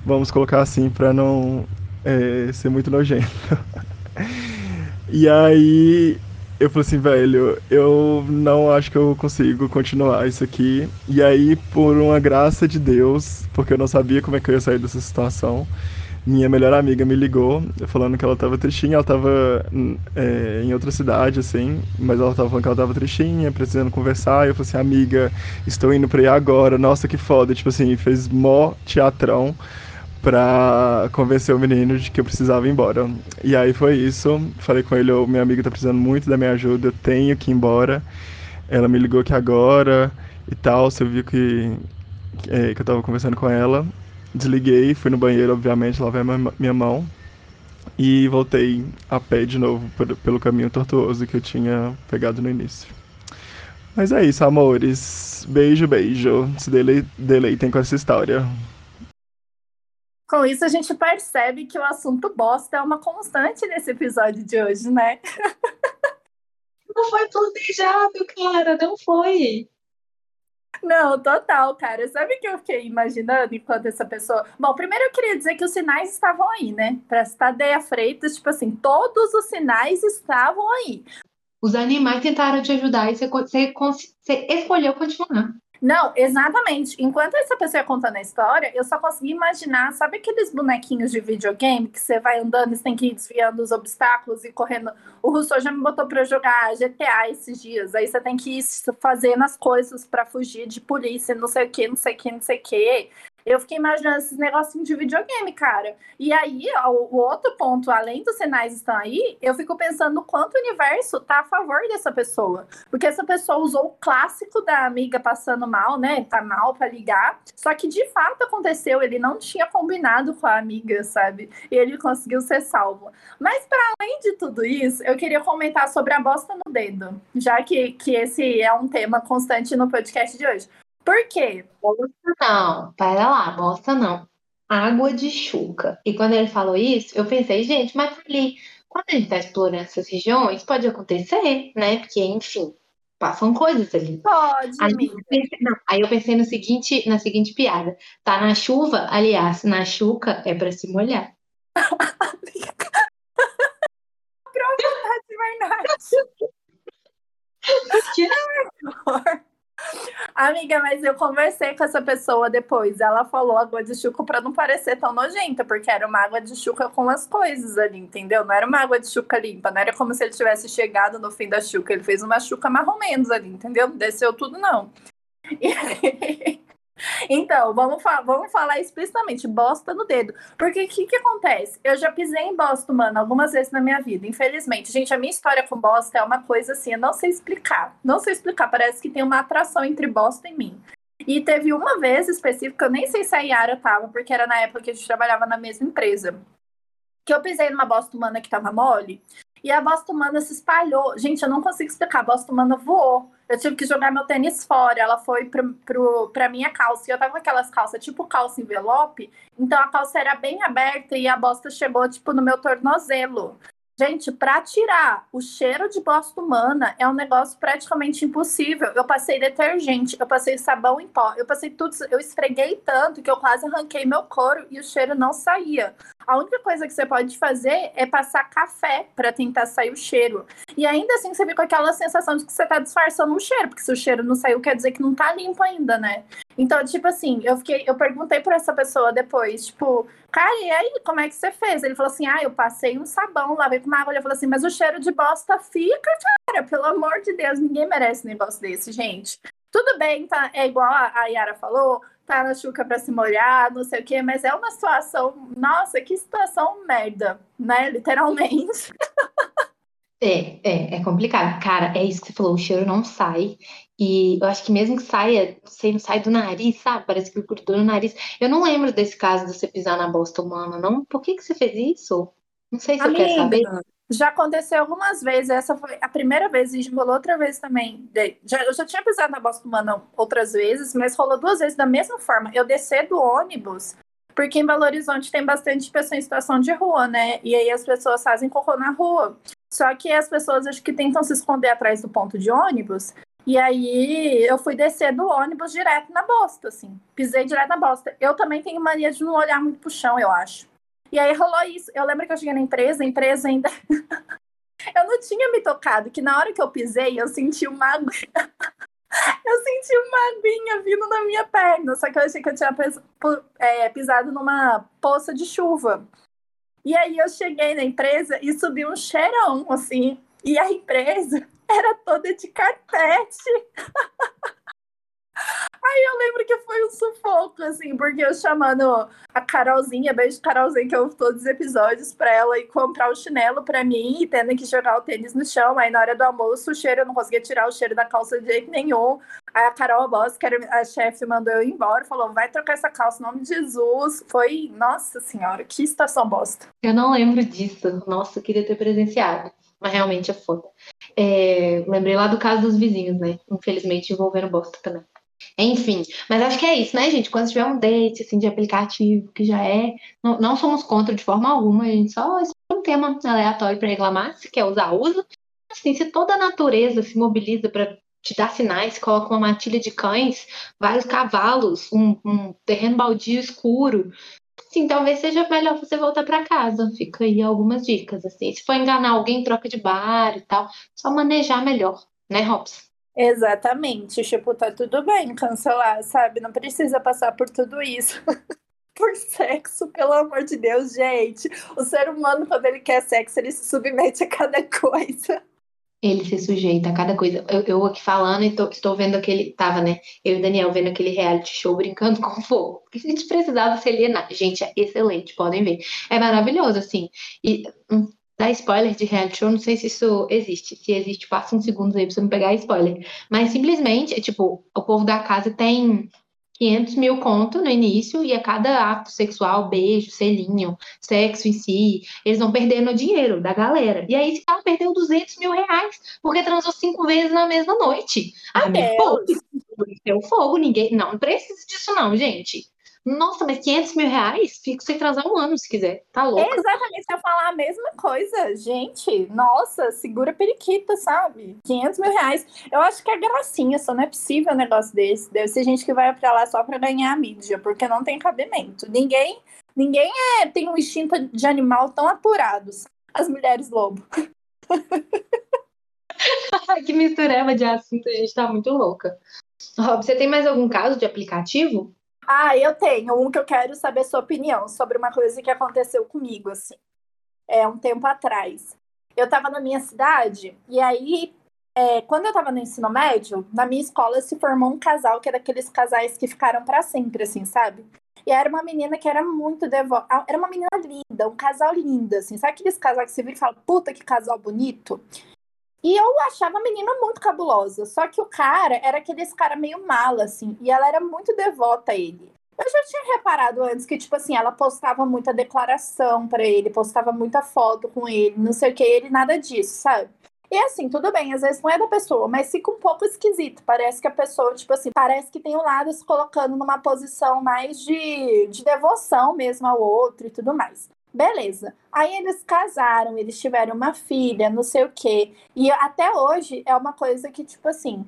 Vamos colocar assim para não é, ser muito nojento. e aí eu falei assim, velho, eu não acho que eu consigo continuar isso aqui. E aí, por uma graça de Deus, porque eu não sabia como é que eu ia sair dessa situação, minha melhor amiga me ligou, falando que ela tava tristinha, ela tava é, em outra cidade, assim, mas ela tava falando que ela tava tristinha, precisando conversar, e eu falei assim, amiga, estou indo pra ir agora, nossa, que foda, tipo assim, fez mó teatrão pra convencer o menino de que eu precisava ir embora. E aí foi isso, falei com ele, oh, minha amiga tá precisando muito da minha ajuda, eu tenho que ir embora. Ela me ligou aqui agora e tal, você viu que, que, é, que eu tava conversando com ela. Desliguei, fui no banheiro, obviamente, lavei minha mão e voltei a pé de novo pelo caminho tortuoso que eu tinha pegado no início. Mas é isso, amores. Beijo, beijo. Se deleitem com essa história. Com isso, a gente percebe que o assunto bosta é uma constante nesse episódio de hoje, né? Não foi planejado, cara, não foi. Não, total, cara. Sabe o que eu fiquei imaginando enquanto essa pessoa. Bom, primeiro eu queria dizer que os sinais estavam aí, né? Pra Tadeia Freitas, tipo assim, todos os sinais estavam aí. Os animais tentaram te ajudar e você, você, você escolheu continuar. Não, exatamente. Enquanto essa pessoa ia contando a história, eu só consegui imaginar, sabe aqueles bonequinhos de videogame que você vai andando e você tem que ir desviando os obstáculos e correndo. O Rousseau já me botou para jogar GTA esses dias. Aí você tem que ir fazendo as coisas para fugir de polícia, não sei o que, não sei o que, não sei o que. Eu fiquei imaginando esses negocinhos de videogame, cara. E aí, ó, o outro ponto, além dos sinais estão aí, eu fico pensando quanto o universo tá a favor dessa pessoa. Porque essa pessoa usou o clássico da amiga passando mal, né? Tá mal para ligar. Só que de fato aconteceu, ele não tinha combinado com a amiga, sabe? E ele conseguiu ser salvo. Mas para além de tudo isso, eu queria comentar sobre a bosta no dedo, já que, que esse é um tema constante no podcast de hoje. Por quê? Não, pera lá, bosta não. Água de chuca. E quando ele falou isso, eu pensei, gente, mas ali, quando a gente está explorando essas regiões, pode acontecer, né? Porque, enfim, passam coisas ali. Pode, Aí, eu pensei, não, aí eu pensei no seguinte, na seguinte piada. Tá na chuva, aliás, na chuca é pra se molhar. De verdade. Amiga, mas eu conversei com essa pessoa depois. Ela falou água de chuca pra não parecer tão nojenta, porque era uma água de chuca com as coisas ali, entendeu? Não era uma água de chuca limpa, não era como se ele tivesse chegado no fim da chuca. Ele fez uma chuca mais ou menos ali, entendeu? Desceu tudo, não. E- Então, vamos, fa- vamos falar explicitamente, bosta no dedo. Porque o que, que acontece? Eu já pisei em bosta, mano, algumas vezes na minha vida, infelizmente. Gente, a minha história com bosta é uma coisa assim, eu não sei explicar. Não sei explicar, parece que tem uma atração entre bosta e mim. E teve uma vez específica, eu nem sei se a Yara tava, porque era na época que a gente trabalhava na mesma empresa. Que eu pisei numa bosta humana que tava mole, e a bosta humana se espalhou. Gente, eu não consigo explicar, a bosta humana voou. Eu tive que jogar meu tênis fora. Ela foi pro, pro, pra minha calça. E eu tava com aquelas calças, tipo calça envelope. Então a calça era bem aberta e a bosta chegou, tipo, no meu tornozelo. Gente, pra tirar o cheiro de bosta humana é um negócio praticamente impossível. Eu passei detergente, eu passei sabão em pó, eu passei tudo. Eu esfreguei tanto que eu quase arranquei meu couro e o cheiro não saía. A única coisa que você pode fazer é passar café pra tentar sair o cheiro. E ainda assim você fica com aquela sensação de que você tá disfarçando um cheiro, porque se o cheiro não saiu, quer dizer que não tá limpo ainda, né? Então, tipo assim, eu fiquei, eu perguntei pra essa pessoa depois, tipo, cara, e aí, como é que você fez? Ele falou assim: ah, eu passei um sabão, lavei com uma água. Ele falou assim, mas o cheiro de bosta fica, cara, pelo amor de Deus, ninguém merece um negócio desse, gente. Tudo bem, tá? É igual a Yara falou, tá na chuca pra se molhar, não sei o quê, mas é uma situação, nossa, que situação merda, né? Literalmente. É, é, é complicado. Cara, é isso que você falou, o cheiro não sai. E eu acho que mesmo que saia, sei, não sai do nariz, sabe? Parece que grudou no nariz. Eu não lembro desse caso de você pisar na bosta humana, não. Por que que você fez isso? Não sei se eu quero saber. Amiga, já aconteceu algumas vezes. Essa foi a primeira vez e rolou outra vez também. Já, eu já tinha pisado na bosta humana outras vezes, mas rolou duas vezes da mesma forma. Eu descer do ônibus, porque em Belo Horizonte tem bastante pessoa em situação de rua, né? E aí as pessoas fazem cocô na rua. Só que as pessoas acho que tentam se esconder atrás do ponto de ônibus. E aí eu fui descer do ônibus direto na bosta, assim. Pisei direto na bosta. Eu também tenho mania de não olhar muito pro chão, eu acho. E aí rolou isso. Eu lembro que eu cheguei na empresa, a empresa ainda. eu não tinha me tocado, que na hora que eu pisei, eu senti uma Eu senti uma aguinha vindo na minha perna. Só que eu achei que eu tinha é, pisado numa poça de chuva. E aí eu cheguei na empresa e subi um cheirão, assim. E a empresa era toda de carpete. Aí eu lembro que foi um sufoco, assim, porque eu chamando a Carolzinha, beijo Carolzinha, que eu todos os episódios, pra ela ir comprar o chinelo pra mim e tendo que jogar o tênis no chão. Aí na hora do almoço, o cheiro, eu não conseguia tirar o cheiro da calça de jeito nenhum. Aí a Carol, a boss, que era a chefe, mandou eu ir embora, falou: vai trocar essa calça em nome de Jesus. Foi, nossa senhora, que estação bosta. Eu não lembro disso. Nossa, eu queria ter presenciado. Mas realmente é foda. É, lembrei lá do caso dos vizinhos, né? Infelizmente envolvendo bosta também. Enfim, mas acho que é isso, né, gente? Quando tiver um date assim, de aplicativo, que já é. Não, não somos contra de forma alguma, a gente só escolhe um tema aleatório para reclamar. Se quer usar, usa. Assim, se toda a natureza se mobiliza para te dar sinais, coloca uma matilha de cães, vários cavalos, um, um terreno baldio escuro. Sim, talvez seja melhor você voltar para casa. Fica aí algumas dicas, assim. Se for enganar alguém, troca de bar e tal. Só manejar melhor, né, Robson? Exatamente. Tipo, tá tudo bem cancelar, sabe? Não precisa passar por tudo isso. por sexo, pelo amor de Deus, gente. O ser humano, quando ele quer sexo, ele se submete a cada coisa. Ele se sujeita a cada coisa. Eu, eu aqui falando e tô- estou vendo aquele. Tava, né? Eu e o Daniel vendo aquele reality show brincando com fogo. Porque a gente precisava se alienar. Gente, é excelente, podem ver. É maravilhoso, assim. E hum, dá spoiler de reality show, não sei se isso existe. Se existe, passa uns segundos aí pra você não pegar spoiler. Mas simplesmente, é tipo, o povo da casa tem 500 mil conto no início e a cada ato sexual, beijo, selinho, sexo em si, eles vão perdendo o dinheiro da galera. E aí esse cara perdeu 200 mil reais porque transou cinco vezes na mesma noite. Ah, Deus. poupe. Isso é o fogo, ninguém. Não, não precisa disso, não, gente. Nossa, mas 500 mil reais? Fico sem transar um ano se quiser. Tá louco? É exatamente, eu falar a mesma coisa. Gente, nossa, segura periquita, sabe? 500 mil reais. Eu acho que é gracinha, só não é possível um negócio desse. Deve ser gente que vai pra lá só pra ganhar a mídia, porque não tem cabimento. Ninguém, ninguém é, tem um instinto de animal tão apurado. As mulheres lobo. que mistureba de assunto, a gente tá muito louca. Rob, você tem mais algum caso de aplicativo? Ah, eu tenho um que eu quero saber sua opinião sobre uma coisa que aconteceu comigo, assim, é um tempo atrás. Eu estava na minha cidade, e aí, é, quando eu estava no ensino médio, na minha escola se formou um casal que é daqueles casais que ficaram para sempre, assim, sabe? E era uma menina que era muito devota. Era uma menina linda, um casal lindo, assim. Sabe aqueles casais que você vira e fala, puta que casal bonito? E eu achava a menina muito cabulosa. Só que o cara era aqueles cara meio mala, assim. E ela era muito devota a ele. Eu já tinha reparado antes que, tipo assim, ela postava muita declaração para ele, postava muita foto com ele, não sei o que, ele nada disso, sabe? E assim, tudo bem, às vezes não é da pessoa, mas fica um pouco esquisito. Parece que a pessoa, tipo assim, parece que tem um lado se colocando numa posição mais de, de devoção mesmo ao outro e tudo mais. Beleza. Aí eles casaram, eles tiveram uma filha, não sei o quê. E até hoje é uma coisa que, tipo assim.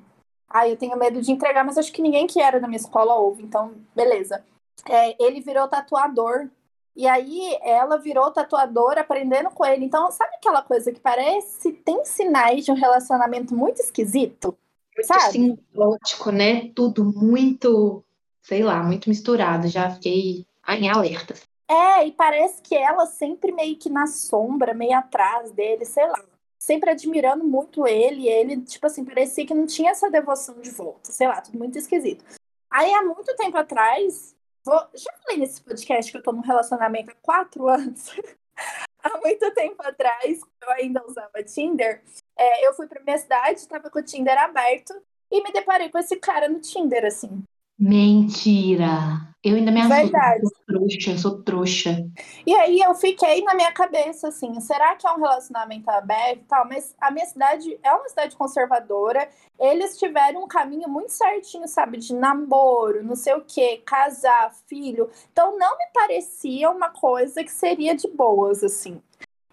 Ai, eu tenho medo de entregar, mas acho que ninguém que era na minha escola ouve, então, beleza. É, ele virou tatuador. E aí ela virou tatuadora aprendendo com ele. Então, sabe aquela coisa que parece tem sinais de um relacionamento muito esquisito? Muito sabe? simbiótico, né? Tudo muito, sei lá, muito misturado. Já fiquei em alerta. É, e parece que ela sempre meio que na sombra, meio atrás dele, sei lá. Sempre admirando muito ele, ele, tipo assim, parecia que não tinha essa devoção de volta, sei lá, tudo muito esquisito. Aí, há muito tempo atrás, vou... já falei nesse podcast que eu tô num relacionamento há quatro anos. há muito tempo atrás, eu ainda usava Tinder, é, eu fui pra minha cidade, tava com o Tinder aberto, e me deparei com esse cara no Tinder, assim. Mentira! Eu ainda me assusto. Verdade. Eu sou trouxa, eu sou trouxa. E aí eu fiquei na minha cabeça assim, será que é um relacionamento aberto e tal? Mas a minha cidade é uma cidade conservadora. Eles tiveram um caminho muito certinho, sabe? De namoro, não sei o quê, casar, filho. Então não me parecia uma coisa que seria de boas, assim.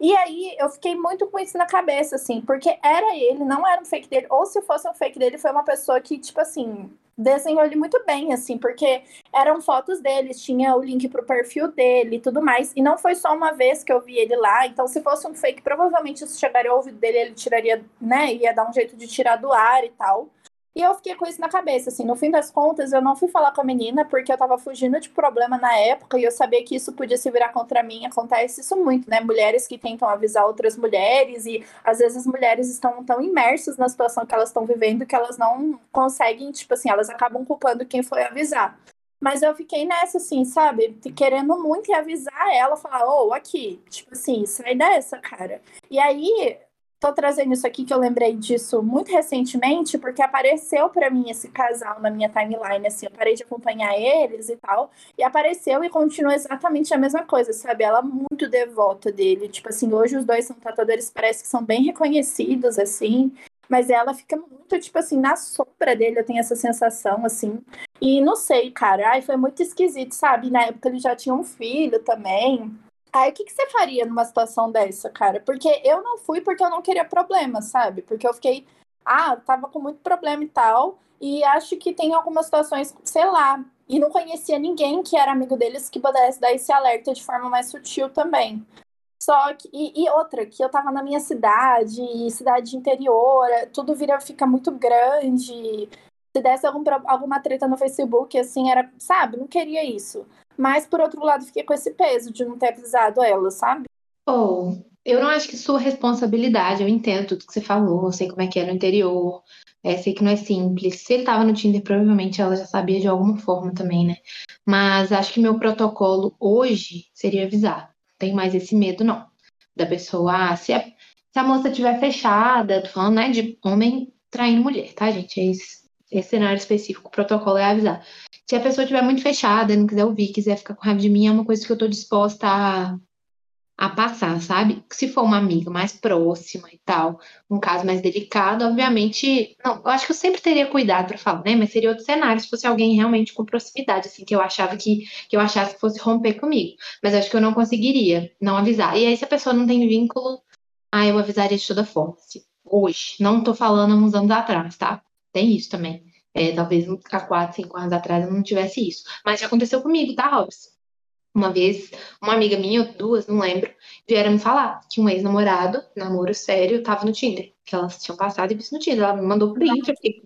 E aí eu fiquei muito com isso na cabeça, assim, porque era ele, não era um fake dele. Ou se fosse um fake dele, foi uma pessoa que, tipo assim, desenhou ele muito bem, assim, porque eram fotos dele, tinha o link pro perfil dele e tudo mais. E não foi só uma vez que eu vi ele lá. Então, se fosse um fake, provavelmente isso chegaria ao ouvido dele, ele tiraria, né? Ia dar um jeito de tirar do ar e tal. E eu fiquei com isso na cabeça, assim, no fim das contas, eu não fui falar com a menina porque eu tava fugindo de problema na época e eu sabia que isso podia se virar contra mim. Acontece isso muito, né? Mulheres que tentam avisar outras mulheres e às vezes as mulheres estão tão imersas na situação que elas estão vivendo que elas não conseguem, tipo assim, elas acabam culpando quem foi avisar. Mas eu fiquei nessa, assim, sabe? Querendo muito avisar ela, falar, ô, oh, aqui, tipo assim, sai dessa, cara. E aí, tô trazendo isso aqui que eu lembrei disso muito recentemente, porque apareceu para mim esse casal na minha timeline, assim, eu parei de acompanhar eles e tal, e apareceu e continua exatamente a mesma coisa, sabe? Ela é muito devota dele, tipo assim, hoje os dois são tatuadores, parece que são bem reconhecidos, assim, mas ela fica muito, tipo assim, na sombra dele, eu tenho essa sensação, assim. E não sei, cara, ai, foi muito esquisito, sabe? Na época ele já tinha um filho também. Aí o que, que você faria numa situação dessa, cara? Porque eu não fui porque eu não queria problema, sabe? Porque eu fiquei, ah, tava com muito problema e tal. E acho que tem algumas situações, sei lá, e não conhecia ninguém que era amigo deles que pudesse dar esse alerta de forma mais sutil também. Só que, e, e, outra, que eu tava na minha cidade, cidade interior, tudo vira, fica muito grande. Se desse algum, alguma treta no Facebook, assim, era, sabe, não queria isso. Mas, por outro lado, fiquei com esse peso de não ter avisado ela, sabe? Ou, oh, eu não acho que sua responsabilidade, eu entendo tudo que você falou, eu sei como é que é no interior, é, sei que não é simples. Se ele tava no Tinder, provavelmente ela já sabia de alguma forma também, né? Mas acho que meu protocolo hoje seria avisar. Não tem mais esse medo, não. Da pessoa, ah, se a, se a moça tiver fechada, tô falando, né, de homem traindo mulher, tá, gente? É esse, esse cenário específico, o protocolo é avisar. Se a pessoa estiver muito fechada, não quiser ouvir, quiser ficar com raiva de mim, é uma coisa que eu tô disposta a, a passar, sabe? Se for uma amiga mais próxima e tal, um caso mais delicado, obviamente, não, eu acho que eu sempre teria cuidado para falar, né? Mas seria outro cenário se fosse alguém realmente com proximidade, assim, que eu achava que, que eu achasse que fosse romper comigo. Mas acho que eu não conseguiria não avisar. E aí, se a pessoa não tem vínculo, ah, eu avisaria de toda forma. Assim, hoje, não tô falando uns anos atrás, tá? Tem isso também. É, talvez há quatro, cinco anos atrás eu não tivesse isso. Mas já aconteceu comigo, tá, Robson? Uma vez, uma amiga minha, ou duas, não lembro, vieram me falar que um ex-namorado, namoro sério, tava no Tinder. Que elas tinham passado e visto no Tinder. Ela me mandou print. Eu fiquei...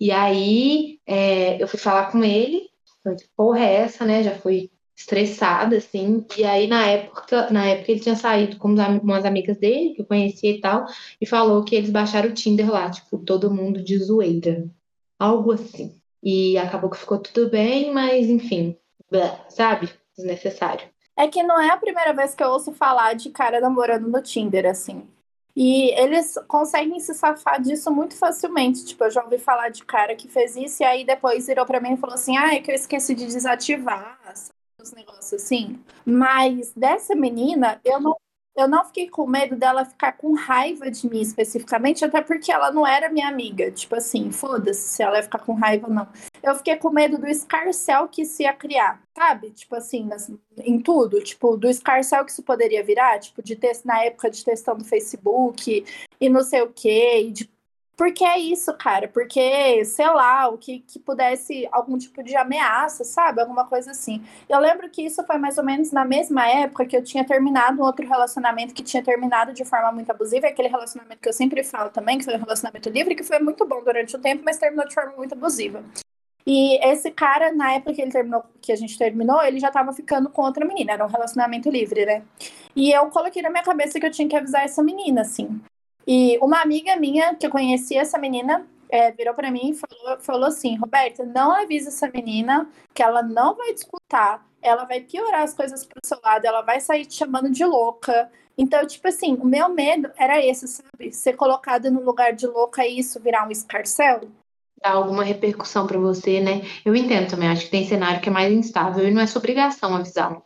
E aí, é, eu fui falar com ele. Falei, que porra é essa, né? Já fui estressada, assim. E aí, na época, na época, ele tinha saído com umas amigas dele, que eu conhecia e tal, e falou que eles baixaram o Tinder lá, tipo, todo mundo de zoeira. Algo assim. E acabou que ficou tudo bem, mas enfim, sabe? desnecessário. É que não é a primeira vez que eu ouço falar de cara namorando no Tinder, assim. E eles conseguem se safar disso muito facilmente. Tipo, eu já ouvi falar de cara que fez isso e aí depois virou pra mim e falou assim: ah, é que eu esqueci de desativar, os negócios assim. Mas dessa menina, eu não eu não fiquei com medo dela ficar com raiva de mim especificamente, até porque ela não era minha amiga. Tipo assim, foda-se se ela ia ficar com raiva ou não. Eu fiquei com medo do escarcel que isso ia criar, sabe? Tipo assim, nas, em tudo. Tipo, do escarcel que isso poderia virar, tipo, de ter na época de testão do Facebook e não sei o quê, e de porque é isso, cara. Porque, sei lá, o que, que pudesse algum tipo de ameaça, sabe? Alguma coisa assim. Eu lembro que isso foi mais ou menos na mesma época que eu tinha terminado um outro relacionamento que tinha terminado de forma muito abusiva. Aquele relacionamento que eu sempre falo também, que foi um relacionamento livre, que foi muito bom durante o tempo, mas terminou de forma muito abusiva. E esse cara, na época que ele terminou, que a gente terminou, ele já tava ficando com outra menina, era um relacionamento livre, né? E eu coloquei na minha cabeça que eu tinha que avisar essa menina, assim. E uma amiga minha, que eu conhecia essa menina, é, virou para mim e falou, falou assim: Roberta, não avisa essa menina que ela não vai te escutar, ela vai piorar as coisas pro seu lado, ela vai sair te chamando de louca. Então, tipo assim, o meu medo era esse, sabe? Ser colocada no lugar de louca e isso virar um escarcel. Dar alguma repercussão para você, né? Eu entendo também, acho que tem cenário que é mais instável e não é sua obrigação avisá-lo.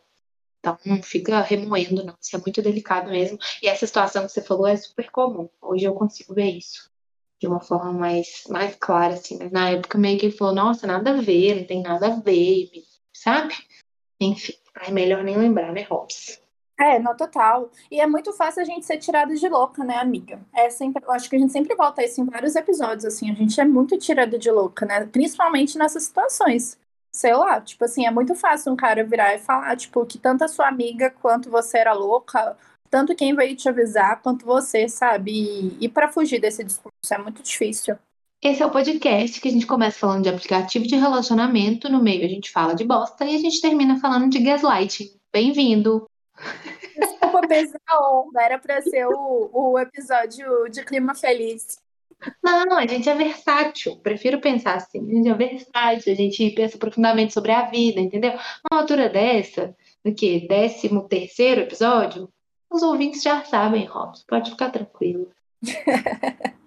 Então, não fica remoendo, não. Isso é muito delicado mesmo. E essa situação que você falou é super comum. Hoje eu consigo ver isso de uma forma mais, mais clara, assim. Mas na época meio que ele falou, nossa, nada a ver, não tem nada a ver, sabe? Enfim, é melhor nem lembrar, né, Robson? É, não, total. E é muito fácil a gente ser tirada de louca, né, amiga? É sempre, eu acho que a gente sempre volta a isso em vários episódios, assim. A gente é muito tirada de louca, né? Principalmente nessas situações sei lá, tipo assim, é muito fácil um cara virar e falar, tipo, que tanto a sua amiga quanto você era louca, tanto quem veio te avisar quanto você, sabe? E, e para fugir desse discurso é muito difícil. Esse é o podcast que a gente começa falando de aplicativo de relacionamento, no meio a gente fala de bosta e a gente termina falando de gaslighting. Bem-vindo! Desculpa pesar a onda, era para ser o, o episódio de clima feliz. Não, a gente é versátil. Prefiro pensar assim. A gente é versátil, a gente pensa profundamente sobre a vida, entendeu? Uma altura dessa, do que? Décimo terceiro episódio? Os ouvintes já sabem, Robson. Pode ficar tranquilo.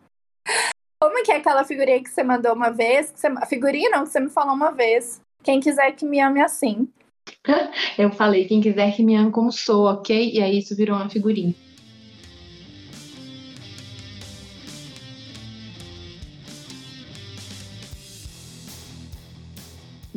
Como que é aquela figurinha que você mandou uma vez? Você... A figurinha não, que você me falou uma vez. Quem quiser que me ame assim. Eu falei, quem quiser que me ame como sou, ok? E aí isso virou uma figurinha.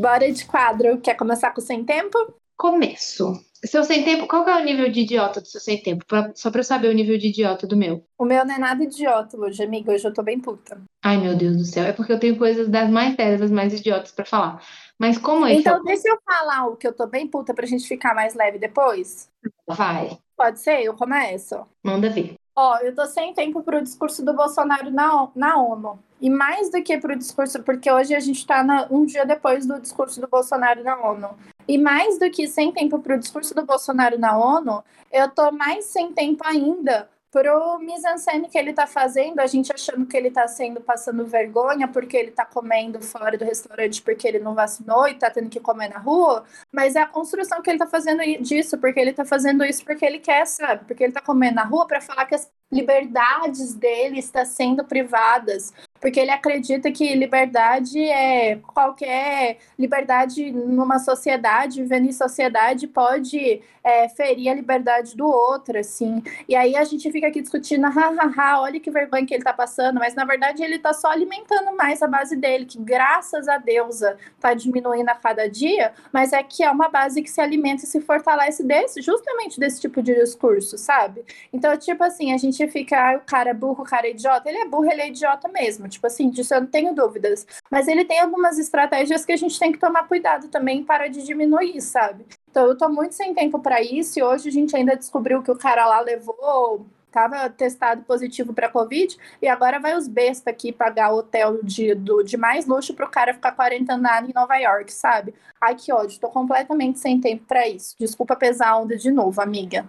Bora de quadro. Quer começar com o sem tempo? Começo. Seu sem tempo, qual é o nível de idiota do seu sem tempo? Pra, só pra eu saber o nível de idiota do meu. O meu não é nada idiota hoje, amiga. Hoje eu tô bem puta. Ai, meu Deus do céu. É porque eu tenho coisas das mais sérias, das mais idiotas para falar. Mas como é Então, deixa eu falar o que eu tô bem puta pra gente ficar mais leve depois. Vai. Pode ser? Eu começo? Manda ver. Ó, eu tô sem tempo pro discurso do Bolsonaro na, na ONU. E mais do que pro discurso, porque hoje a gente tá na, um dia depois do discurso do Bolsonaro na ONU. E mais do que sem tempo pro discurso do Bolsonaro na ONU, eu tô mais sem tempo ainda pro mise-en-scène que ele tá fazendo, a gente achando que ele tá sendo passando vergonha porque ele tá comendo fora do restaurante porque ele não vacinou e tá tendo que comer na rua, mas é a construção que ele tá fazendo disso, porque ele tá fazendo isso porque ele quer, sabe? Porque ele tá comendo na rua para falar que as liberdades dele estão sendo privadas, porque ele acredita que liberdade é qualquer liberdade numa sociedade, vivendo em sociedade, pode é, ferir a liberdade do outro, assim. E aí a gente fica aqui discutindo, hahaha, olha que vergonha que ele tá passando, mas na verdade ele tá só alimentando mais a base dele, que graças a Deus tá diminuindo a cada dia, mas é que é uma base que se alimenta e se fortalece desse, justamente desse tipo de discurso, sabe? Então, tipo assim, a gente fica, ah, o cara é burro, o cara é idiota, ele é burro, ele é idiota mesmo, tipo assim, disso eu não tenho dúvidas. Mas ele tem algumas estratégias que a gente tem que tomar cuidado também para de diminuir, sabe? Então eu tô muito sem tempo para isso e hoje a gente ainda descobriu que o cara lá levou estava testado positivo para Covid e agora vai os bestas aqui pagar hotel de, do, de mais luxo para o cara ficar quarentenado em Nova York, sabe? Ai, que ódio, estou completamente sem tempo para isso. Desculpa pesar a onda de novo, amiga.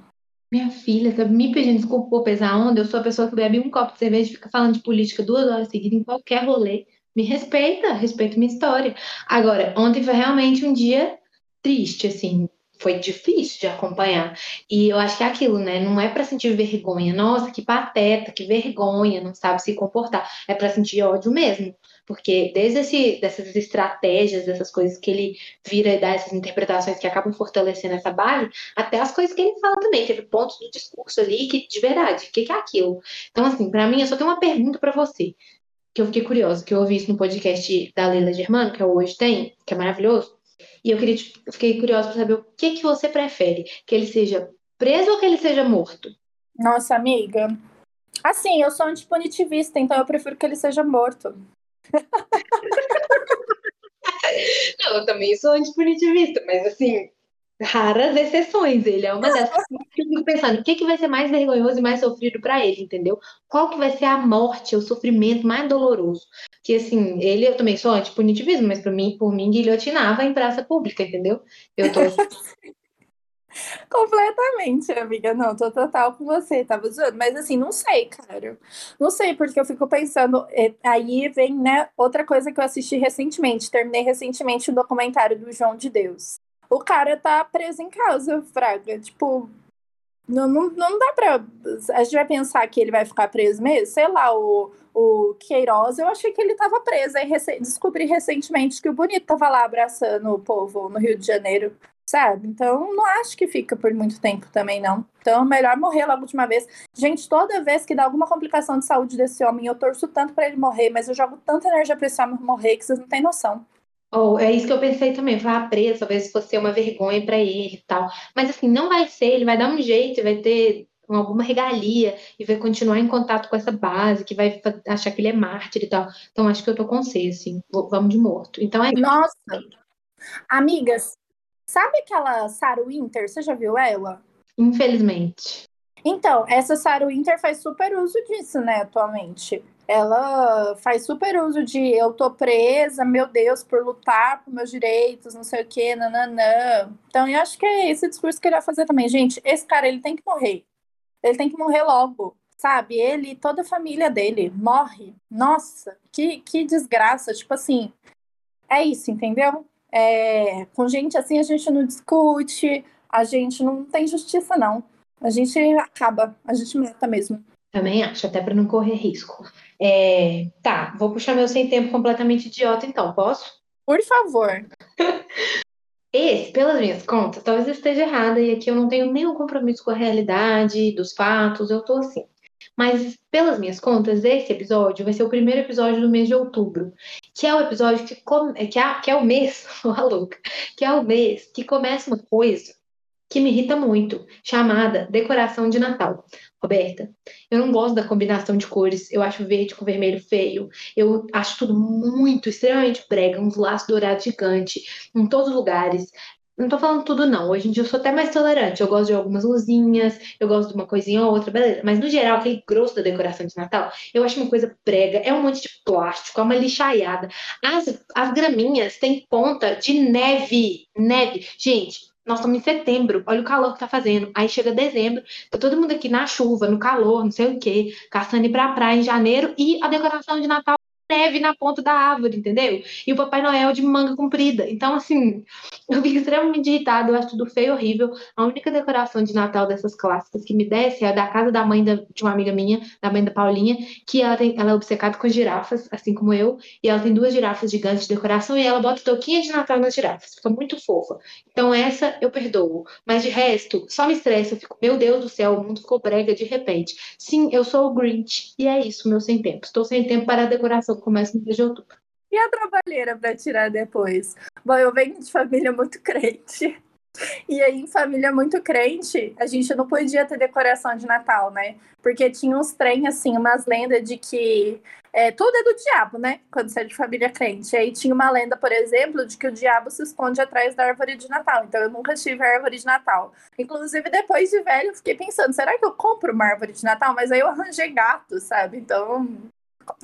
Minha filha, tá me pedindo desculpa por pesar onda. Eu sou a pessoa que bebe um copo de cerveja e fica falando de política duas horas seguidas em qualquer rolê. Me respeita, respeita minha história. Agora, ontem foi realmente um dia triste, assim, foi difícil de acompanhar. E eu acho que é aquilo, né? Não é para sentir vergonha. Nossa, que pateta, que vergonha, não sabe se comportar. É para sentir ódio mesmo. Porque desde esse, dessas estratégias, dessas coisas que ele vira e dá essas interpretações que acabam fortalecendo essa base, até as coisas que ele fala também. Teve pontos do discurso ali que, de verdade, o que, que é aquilo? Então, assim, para mim, eu só tenho uma pergunta para você que eu fiquei curiosa, que eu ouvi isso no podcast da Leila Germano, que é Hoje Tem, que é maravilhoso. E eu queria, fiquei curiosa para saber o que, que você prefere, que ele seja preso ou que ele seja morto? Nossa, amiga. Assim, eu sou antipunitivista, então eu prefiro que ele seja morto. Não, eu também sou antipunitivista, mas assim, raras exceções. Ele é uma dessas. Eu fico pensando, o que, que vai ser mais vergonhoso e mais sofrido para ele, entendeu? Qual que vai ser a morte, o sofrimento mais doloroso? Que assim, ele eu também sou antipunitivismo, mas para mim, por mim, guilhotinava em praça pública, entendeu? Eu tô Completamente, amiga. Não, tô total com você, tava zoando. Mas assim, não sei, cara. Não sei, porque eu fico pensando. É, aí vem, né, outra coisa que eu assisti recentemente. Terminei recentemente o documentário do João de Deus o cara tá preso em casa, Fraga. Tipo, não, não, não dá pra. A gente vai pensar que ele vai ficar preso mesmo? Sei lá, o, o Queiroz, eu achei que ele tava preso. Aí descobri recentemente que o Bonito tava lá abraçando o povo no Rio de Janeiro, sabe? Então, não acho que fica por muito tempo também, não. Então, melhor morrer logo de uma vez. Gente, toda vez que dá alguma complicação de saúde desse homem, eu torço tanto para ele morrer, mas eu jogo tanta energia pra esse homem morrer que vocês não têm noção. Oh, é isso que eu pensei também, falar preso, talvez fosse uma vergonha para ele e tal. Mas assim, não vai ser, ele vai dar um jeito, vai ter alguma regalia e vai continuar em contato com essa base, que vai achar que ele é mártir e tal. Então acho que eu tô com você, assim, vamos de morto. Então é Nossa. Amigas, sabe aquela Sarah Winter? Você já viu ela? Infelizmente. Então, essa Sarah Winter faz super uso disso, né, atualmente ela faz super uso de eu tô presa, meu Deus, por lutar por meus direitos, não sei o que, nananã. Então, eu acho que é esse discurso que ele vai fazer também. Gente, esse cara, ele tem que morrer. Ele tem que morrer logo, sabe? Ele e toda a família dele morre. Nossa, que, que desgraça. Tipo assim, é isso, entendeu? É, com gente assim, a gente não discute, a gente não tem justiça, não. A gente acaba, a gente mata mesmo. Também acho, até para não correr risco. É, tá, vou puxar meu sem tempo completamente idiota, então, posso? Por favor. Esse, pelas minhas contas, talvez eu esteja errada e aqui eu não tenho nenhum compromisso com a realidade, dos fatos, eu tô assim. Mas, pelas minhas contas, esse episódio vai ser o primeiro episódio do mês de outubro, que é o episódio que, que, é, que é o mês, a que é o mês que começa uma coisa que me irrita muito, chamada decoração de Natal. Roberta, eu não gosto da combinação de cores. Eu acho verde com vermelho feio. Eu acho tudo muito, extremamente brega, uns laços dourados gigantes em todos os lugares. Não tô falando tudo, não. Hoje em dia eu sou até mais tolerante. Eu gosto de algumas luzinhas, eu gosto de uma coisinha ou outra, beleza. Mas no geral, aquele grosso da decoração de Natal, eu acho uma coisa prega. É um monte de plástico, é uma lixaiada. As, as graminhas têm ponta de neve. Neve. Gente, nós estamos em setembro, olha o calor que tá fazendo. Aí chega dezembro, tá todo mundo aqui na chuva, no calor, não sei o quê, caçando ir pra praia em janeiro e a decoração de Natal neve na ponta da árvore, entendeu? E o Papai Noel de manga comprida. Então, assim, eu fico extremamente irritada, eu acho tudo feio horrível. A única decoração de Natal dessas clássicas que me desce é da casa da mãe da, de uma amiga minha, da mãe da Paulinha, que ela, tem, ela é obcecada com girafas, assim como eu, e ela tem duas girafas gigantes de decoração e ela bota touquinha de Natal nas girafas. Fica muito fofa. Então, essa eu perdoo. Mas de resto, só me estressa. Eu fico, meu Deus do céu, o mundo ficou brega de repente. Sim, eu sou o Grinch. E é isso, meu sem tempo. Estou sem tempo para a decoração começa no mês de outubro. E a trabalheira para tirar depois? Bom, eu venho de família muito crente. E aí, em família muito crente, a gente não podia ter decoração de Natal, né? Porque tinha uns trem, assim, umas lendas de que é, tudo é do diabo, né? Quando você é de família crente. E aí tinha uma lenda, por exemplo, de que o diabo se esconde atrás da árvore de Natal. Então eu nunca tive árvore de Natal. Inclusive, depois de velho, eu fiquei pensando, será que eu compro uma árvore de Natal? Mas aí eu arranjei gato, sabe? Então,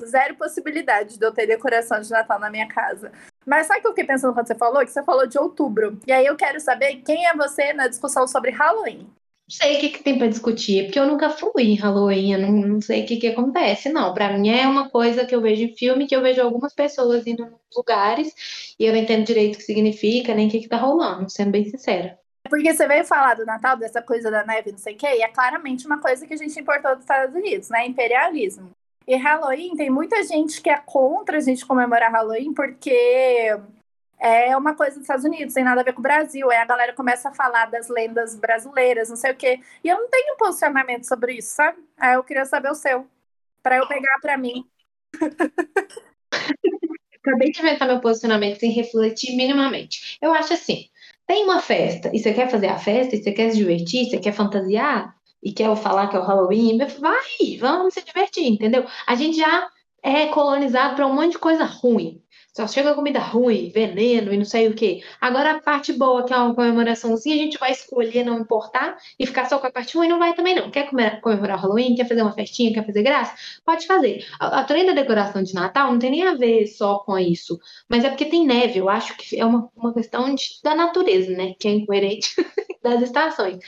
zero possibilidade de eu ter decoração de Natal na minha casa. Mas sabe o que eu fiquei pensando quando você falou? Que você falou de outubro. E aí eu quero saber quem é você na discussão sobre Halloween. Não sei o que, que tem para discutir, porque eu nunca fui em Halloween, eu não, não sei o que, que acontece, não. Para mim é uma coisa que eu vejo em filme, que eu vejo algumas pessoas indo em lugares e eu não entendo direito o que significa, nem o que, que tá rolando, sendo bem sincera. Porque você veio falar do Natal, dessa coisa da neve, não sei o quê, e é claramente uma coisa que a gente importou dos Estados Unidos, né? Imperialismo. E Halloween, tem muita gente que é contra a gente comemorar Halloween porque é uma coisa dos Estados Unidos, tem nada a ver com o Brasil. Aí a galera começa a falar das lendas brasileiras, não sei o quê. E eu não tenho posicionamento sobre isso, sabe? Aí eu queria saber o seu, para eu pegar para mim. Acabei de inventar meu posicionamento sem refletir minimamente. Eu acho assim: tem uma festa e você quer fazer a festa, e você quer se divertir, você quer fantasiar, e quer falar que é o Halloween, vai, vamos se divertir, entendeu? A gente já é colonizado para um monte de coisa ruim. Só chega comida ruim, veneno e não sei o quê. Agora a parte boa, que é uma comemoraçãozinha, a gente vai escolher não importar e ficar só com a parte ruim, não vai também não. Quer comemorar Halloween, quer fazer uma festinha, quer fazer graça? Pode fazer. A, a trem da decoração de Natal não tem nem a ver só com isso. Mas é porque tem neve, eu acho que é uma, uma questão de, da natureza, né? Que é incoerente das estações.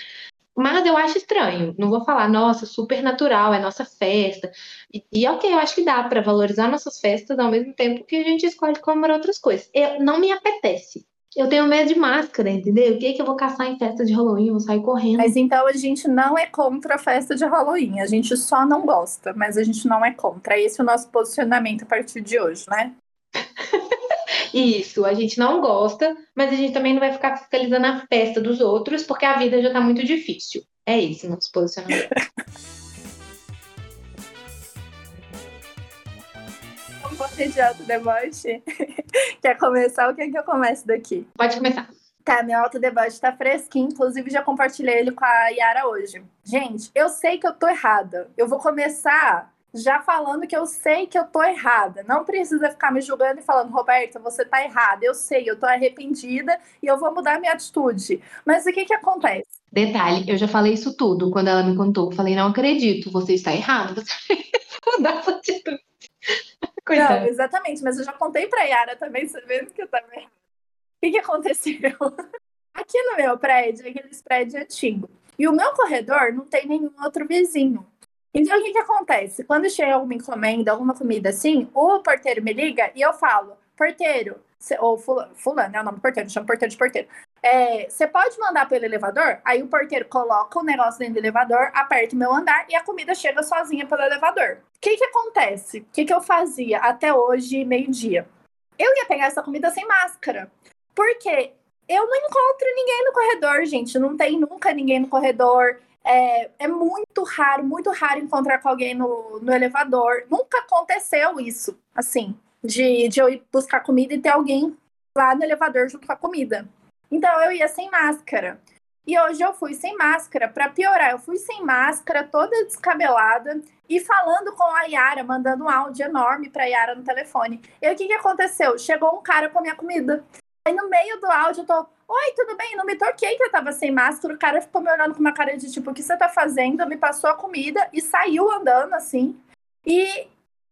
Mas eu acho estranho. Não vou falar, nossa, super natural, é nossa festa. E, e ok, eu acho que dá para valorizar nossas festas ao mesmo tempo que a gente escolhe comemorar outras coisas. Eu, não me apetece. Eu tenho medo de máscara, entendeu? O que, é que eu vou caçar em festa de Halloween? Eu vou sair correndo. Mas então a gente não é contra a festa de Halloween. A gente só não gosta, mas a gente não é contra. Esse é o nosso posicionamento a partir de hoje, né? Isso, a gente não gosta, mas a gente também não vai ficar fiscalizando a festa dos outros, porque a vida já tá muito difícil. É esse nosso posicionamento. Ter de alto deboche? Quer começar ou quer que eu comece daqui? Pode começar. Tá, meu alto deboche tá fresquinho, inclusive já compartilhei ele com a Yara hoje. Gente, eu sei que eu tô errada. Eu vou começar já falando que eu sei que eu tô errada. Não precisa ficar me julgando e falando, Roberta, você tá errada. Eu sei, eu tô arrependida e eu vou mudar minha atitude. Mas o que que acontece? Detalhe, eu já falei isso tudo quando ela me contou. Eu falei, não acredito, você está errado. Você mudar sua atitude. Não, exatamente, mas eu já contei pra Yara também, sabendo que eu tava errada. O que que aconteceu? Aqui no meu prédio, aqueles prédios antigos. E o meu corredor não tem nenhum outro vizinho. Então, o que, que acontece? Quando chega alguma encomenda, alguma comida assim, o porteiro me liga e eu falo, porteiro, ou fulano, fulano é o nome do porteiro, chama porteiro de porteiro. É, você pode mandar pelo elevador? Aí o porteiro coloca o negócio dentro do elevador, aperta o meu andar e a comida chega sozinha pelo elevador. O que, que acontece? O que, que eu fazia até hoje, meio-dia? Eu ia pegar essa comida sem máscara. Porque eu não encontro ninguém no corredor, gente. Não tem nunca ninguém no corredor. É, é, muito raro, muito raro encontrar com alguém no, no elevador. Nunca aconteceu isso, assim, de, de eu ir buscar comida e ter alguém lá no elevador junto com a comida. Então eu ia sem máscara. E hoje eu fui sem máscara, para piorar, eu fui sem máscara, toda descabelada e falando com a Yara, mandando um áudio enorme para Yara no telefone. E o que, que aconteceu? Chegou um cara com a minha comida. Aí no meio do áudio eu tô, oi, tudo bem? Não me toquei que eu tava sem máscara. O cara ficou me olhando com uma cara de tipo, o que você tá fazendo? Me passou a comida e saiu andando assim. E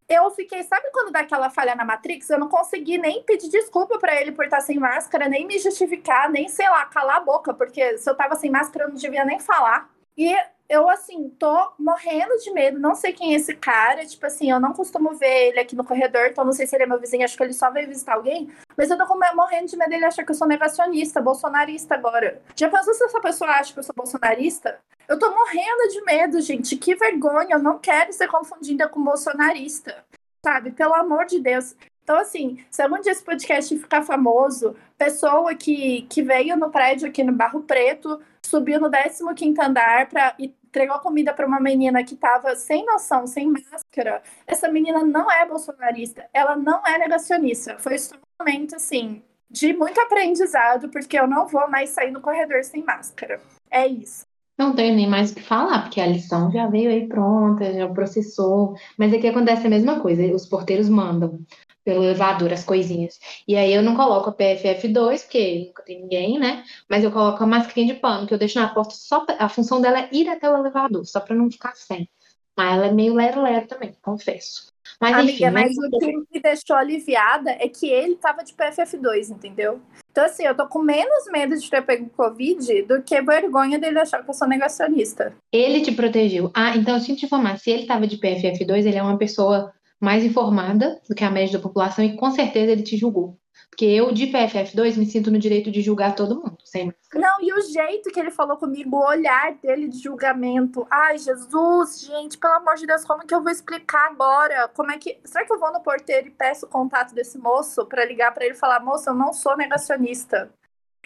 eu fiquei, sabe quando dá aquela falha na Matrix? Eu não consegui nem pedir desculpa para ele por estar sem máscara, nem me justificar, nem, sei lá, calar a boca, porque se eu tava sem máscara eu não devia nem falar. E eu, assim, tô morrendo de medo, não sei quem é esse cara, tipo assim, eu não costumo ver ele aqui no corredor, então não sei se ele é meu vizinho, acho que ele só veio visitar alguém, mas eu tô morrendo de medo dele achar que eu sou negacionista, bolsonarista agora. Já pensou se essa pessoa acha que eu sou bolsonarista? Eu tô morrendo de medo, gente, que vergonha, eu não quero ser confundida com bolsonarista, sabe? Pelo amor de Deus. Então, assim, se algum dia esse podcast ficar famoso, pessoa que, que veio no prédio aqui no Barro Preto, subiu no 15 andar para entregou comida para uma menina que estava sem noção, sem máscara. Essa menina não é bolsonarista, ela não é negacionista. Foi momento assim de muito aprendizado, porque eu não vou mais sair no corredor sem máscara. É isso. Não tenho nem mais o que falar, porque a lição já veio aí pronta, já processou. Mas aqui acontece a mesma coisa, os porteiros mandam pelo elevador as coisinhas. E aí eu não coloco a PFF2, porque nunca tem ninguém, né? Mas eu coloco a mascarinha de pano, que eu deixo na porta só pra... a função dela é ir até o elevador, só para não ficar sem. Mas ela é meio lero-lero também, confesso. Mas Amiga, enfim, mas o que me deixou aliviada é que ele tava de PFF2, entendeu? Então, assim, eu tô com menos medo de ter pego Covid do que vergonha dele achar que eu sou negacionista. Ele te protegeu. Ah, então eu sinto te informar. Se ele tava de PFF2, ele é uma pessoa mais informada do que a média da população e com certeza ele te julgou. Porque eu, de PFF2, me sinto no direito de julgar todo mundo, sem máscara. Não, e o jeito que ele falou comigo, o olhar dele de julgamento. Ai, Jesus, gente, pelo amor de Deus, como que eu vou explicar agora? Como é que. Será que eu vou no porteiro e peço o contato desse moço para ligar para ele e falar: moço, eu não sou negacionista?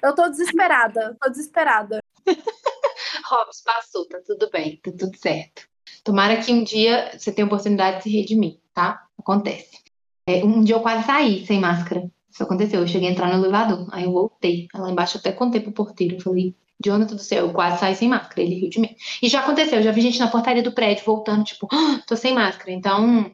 Eu tô desesperada, tô desesperada. Robson, passou, tá tudo bem, tá tudo certo. Tomara que um dia você tenha oportunidade de se redimir, tá? Acontece. É, um dia eu quase saí sem máscara. Isso aconteceu. Eu cheguei a entrar no elevador. Aí eu voltei. Lá embaixo eu até contei pro porteiro. Eu falei, Jonathan do céu, eu quase saí sem máscara. Ele riu de mim. E já aconteceu. Eu já vi gente na portaria do prédio voltando, tipo, ah, tô sem máscara. Então,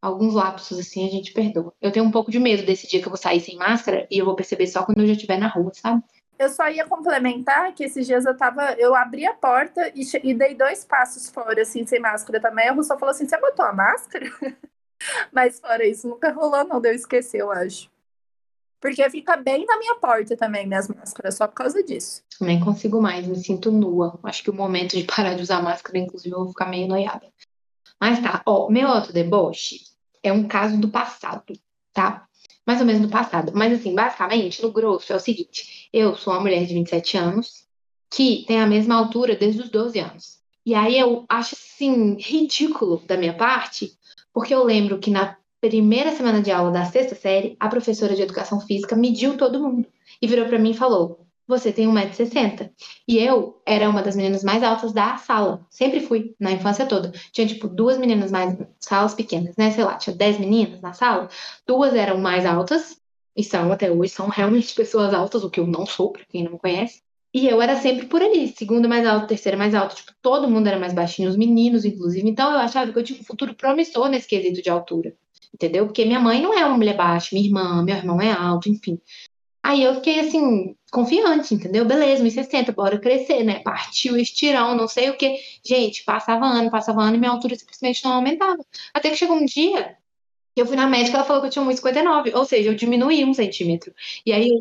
alguns lapsos assim a gente perdoa. Eu tenho um pouco de medo desse dia que eu vou sair sem máscara e eu vou perceber só quando eu já estiver na rua, sabe? Eu só ia complementar que esses dias eu tava. Eu abri a porta e, e dei dois passos fora, assim, sem máscara também. A Russell falou assim: você botou a máscara? Mas fora isso, nunca rolou, não. Deu esquecer, eu acho. Porque fica bem na minha porta também, minhas máscaras, só por causa disso. Nem consigo mais, me sinto nua. Acho que o momento de parar de usar máscara, inclusive, eu vou ficar meio noiada. Mas tá, ó, meu outro deboche é um caso do passado, tá? Mais ou menos no passado. Mas, assim, basicamente, no grosso, é o seguinte: eu sou uma mulher de 27 anos que tem a mesma altura desde os 12 anos. E aí eu acho, assim, ridículo da minha parte, porque eu lembro que na primeira semana de aula da sexta série, a professora de educação física mediu todo mundo e virou para mim e falou: você tem 1,60m. E eu era uma das meninas mais altas da sala. Sempre fui, na infância toda. Tinha, tipo, duas meninas mais. salas pequenas, né? Sei lá, tinha 10 meninas na sala. Duas eram mais altas, e são até hoje, são realmente pessoas altas, o que eu não sou, pra quem não me conhece. E eu era sempre por ali, segunda mais alta, terceira mais alta. Tipo, todo mundo era mais baixinho, os meninos, inclusive. Então eu achava que eu tinha um futuro promissor nesse quesito de altura. Entendeu? Porque minha mãe não é uma mulher baixa, minha irmã, meu irmão é alto, enfim. Aí eu fiquei assim, confiante, entendeu? Beleza, 1,60, bora crescer, né? Partiu estirão, não sei o que. Gente, passava ano, passava ano e minha altura simplesmente não aumentava. Até que chegou um dia que eu fui na médica, ela falou que eu tinha 1,59, ou seja, eu diminuí um centímetro. E aí eu,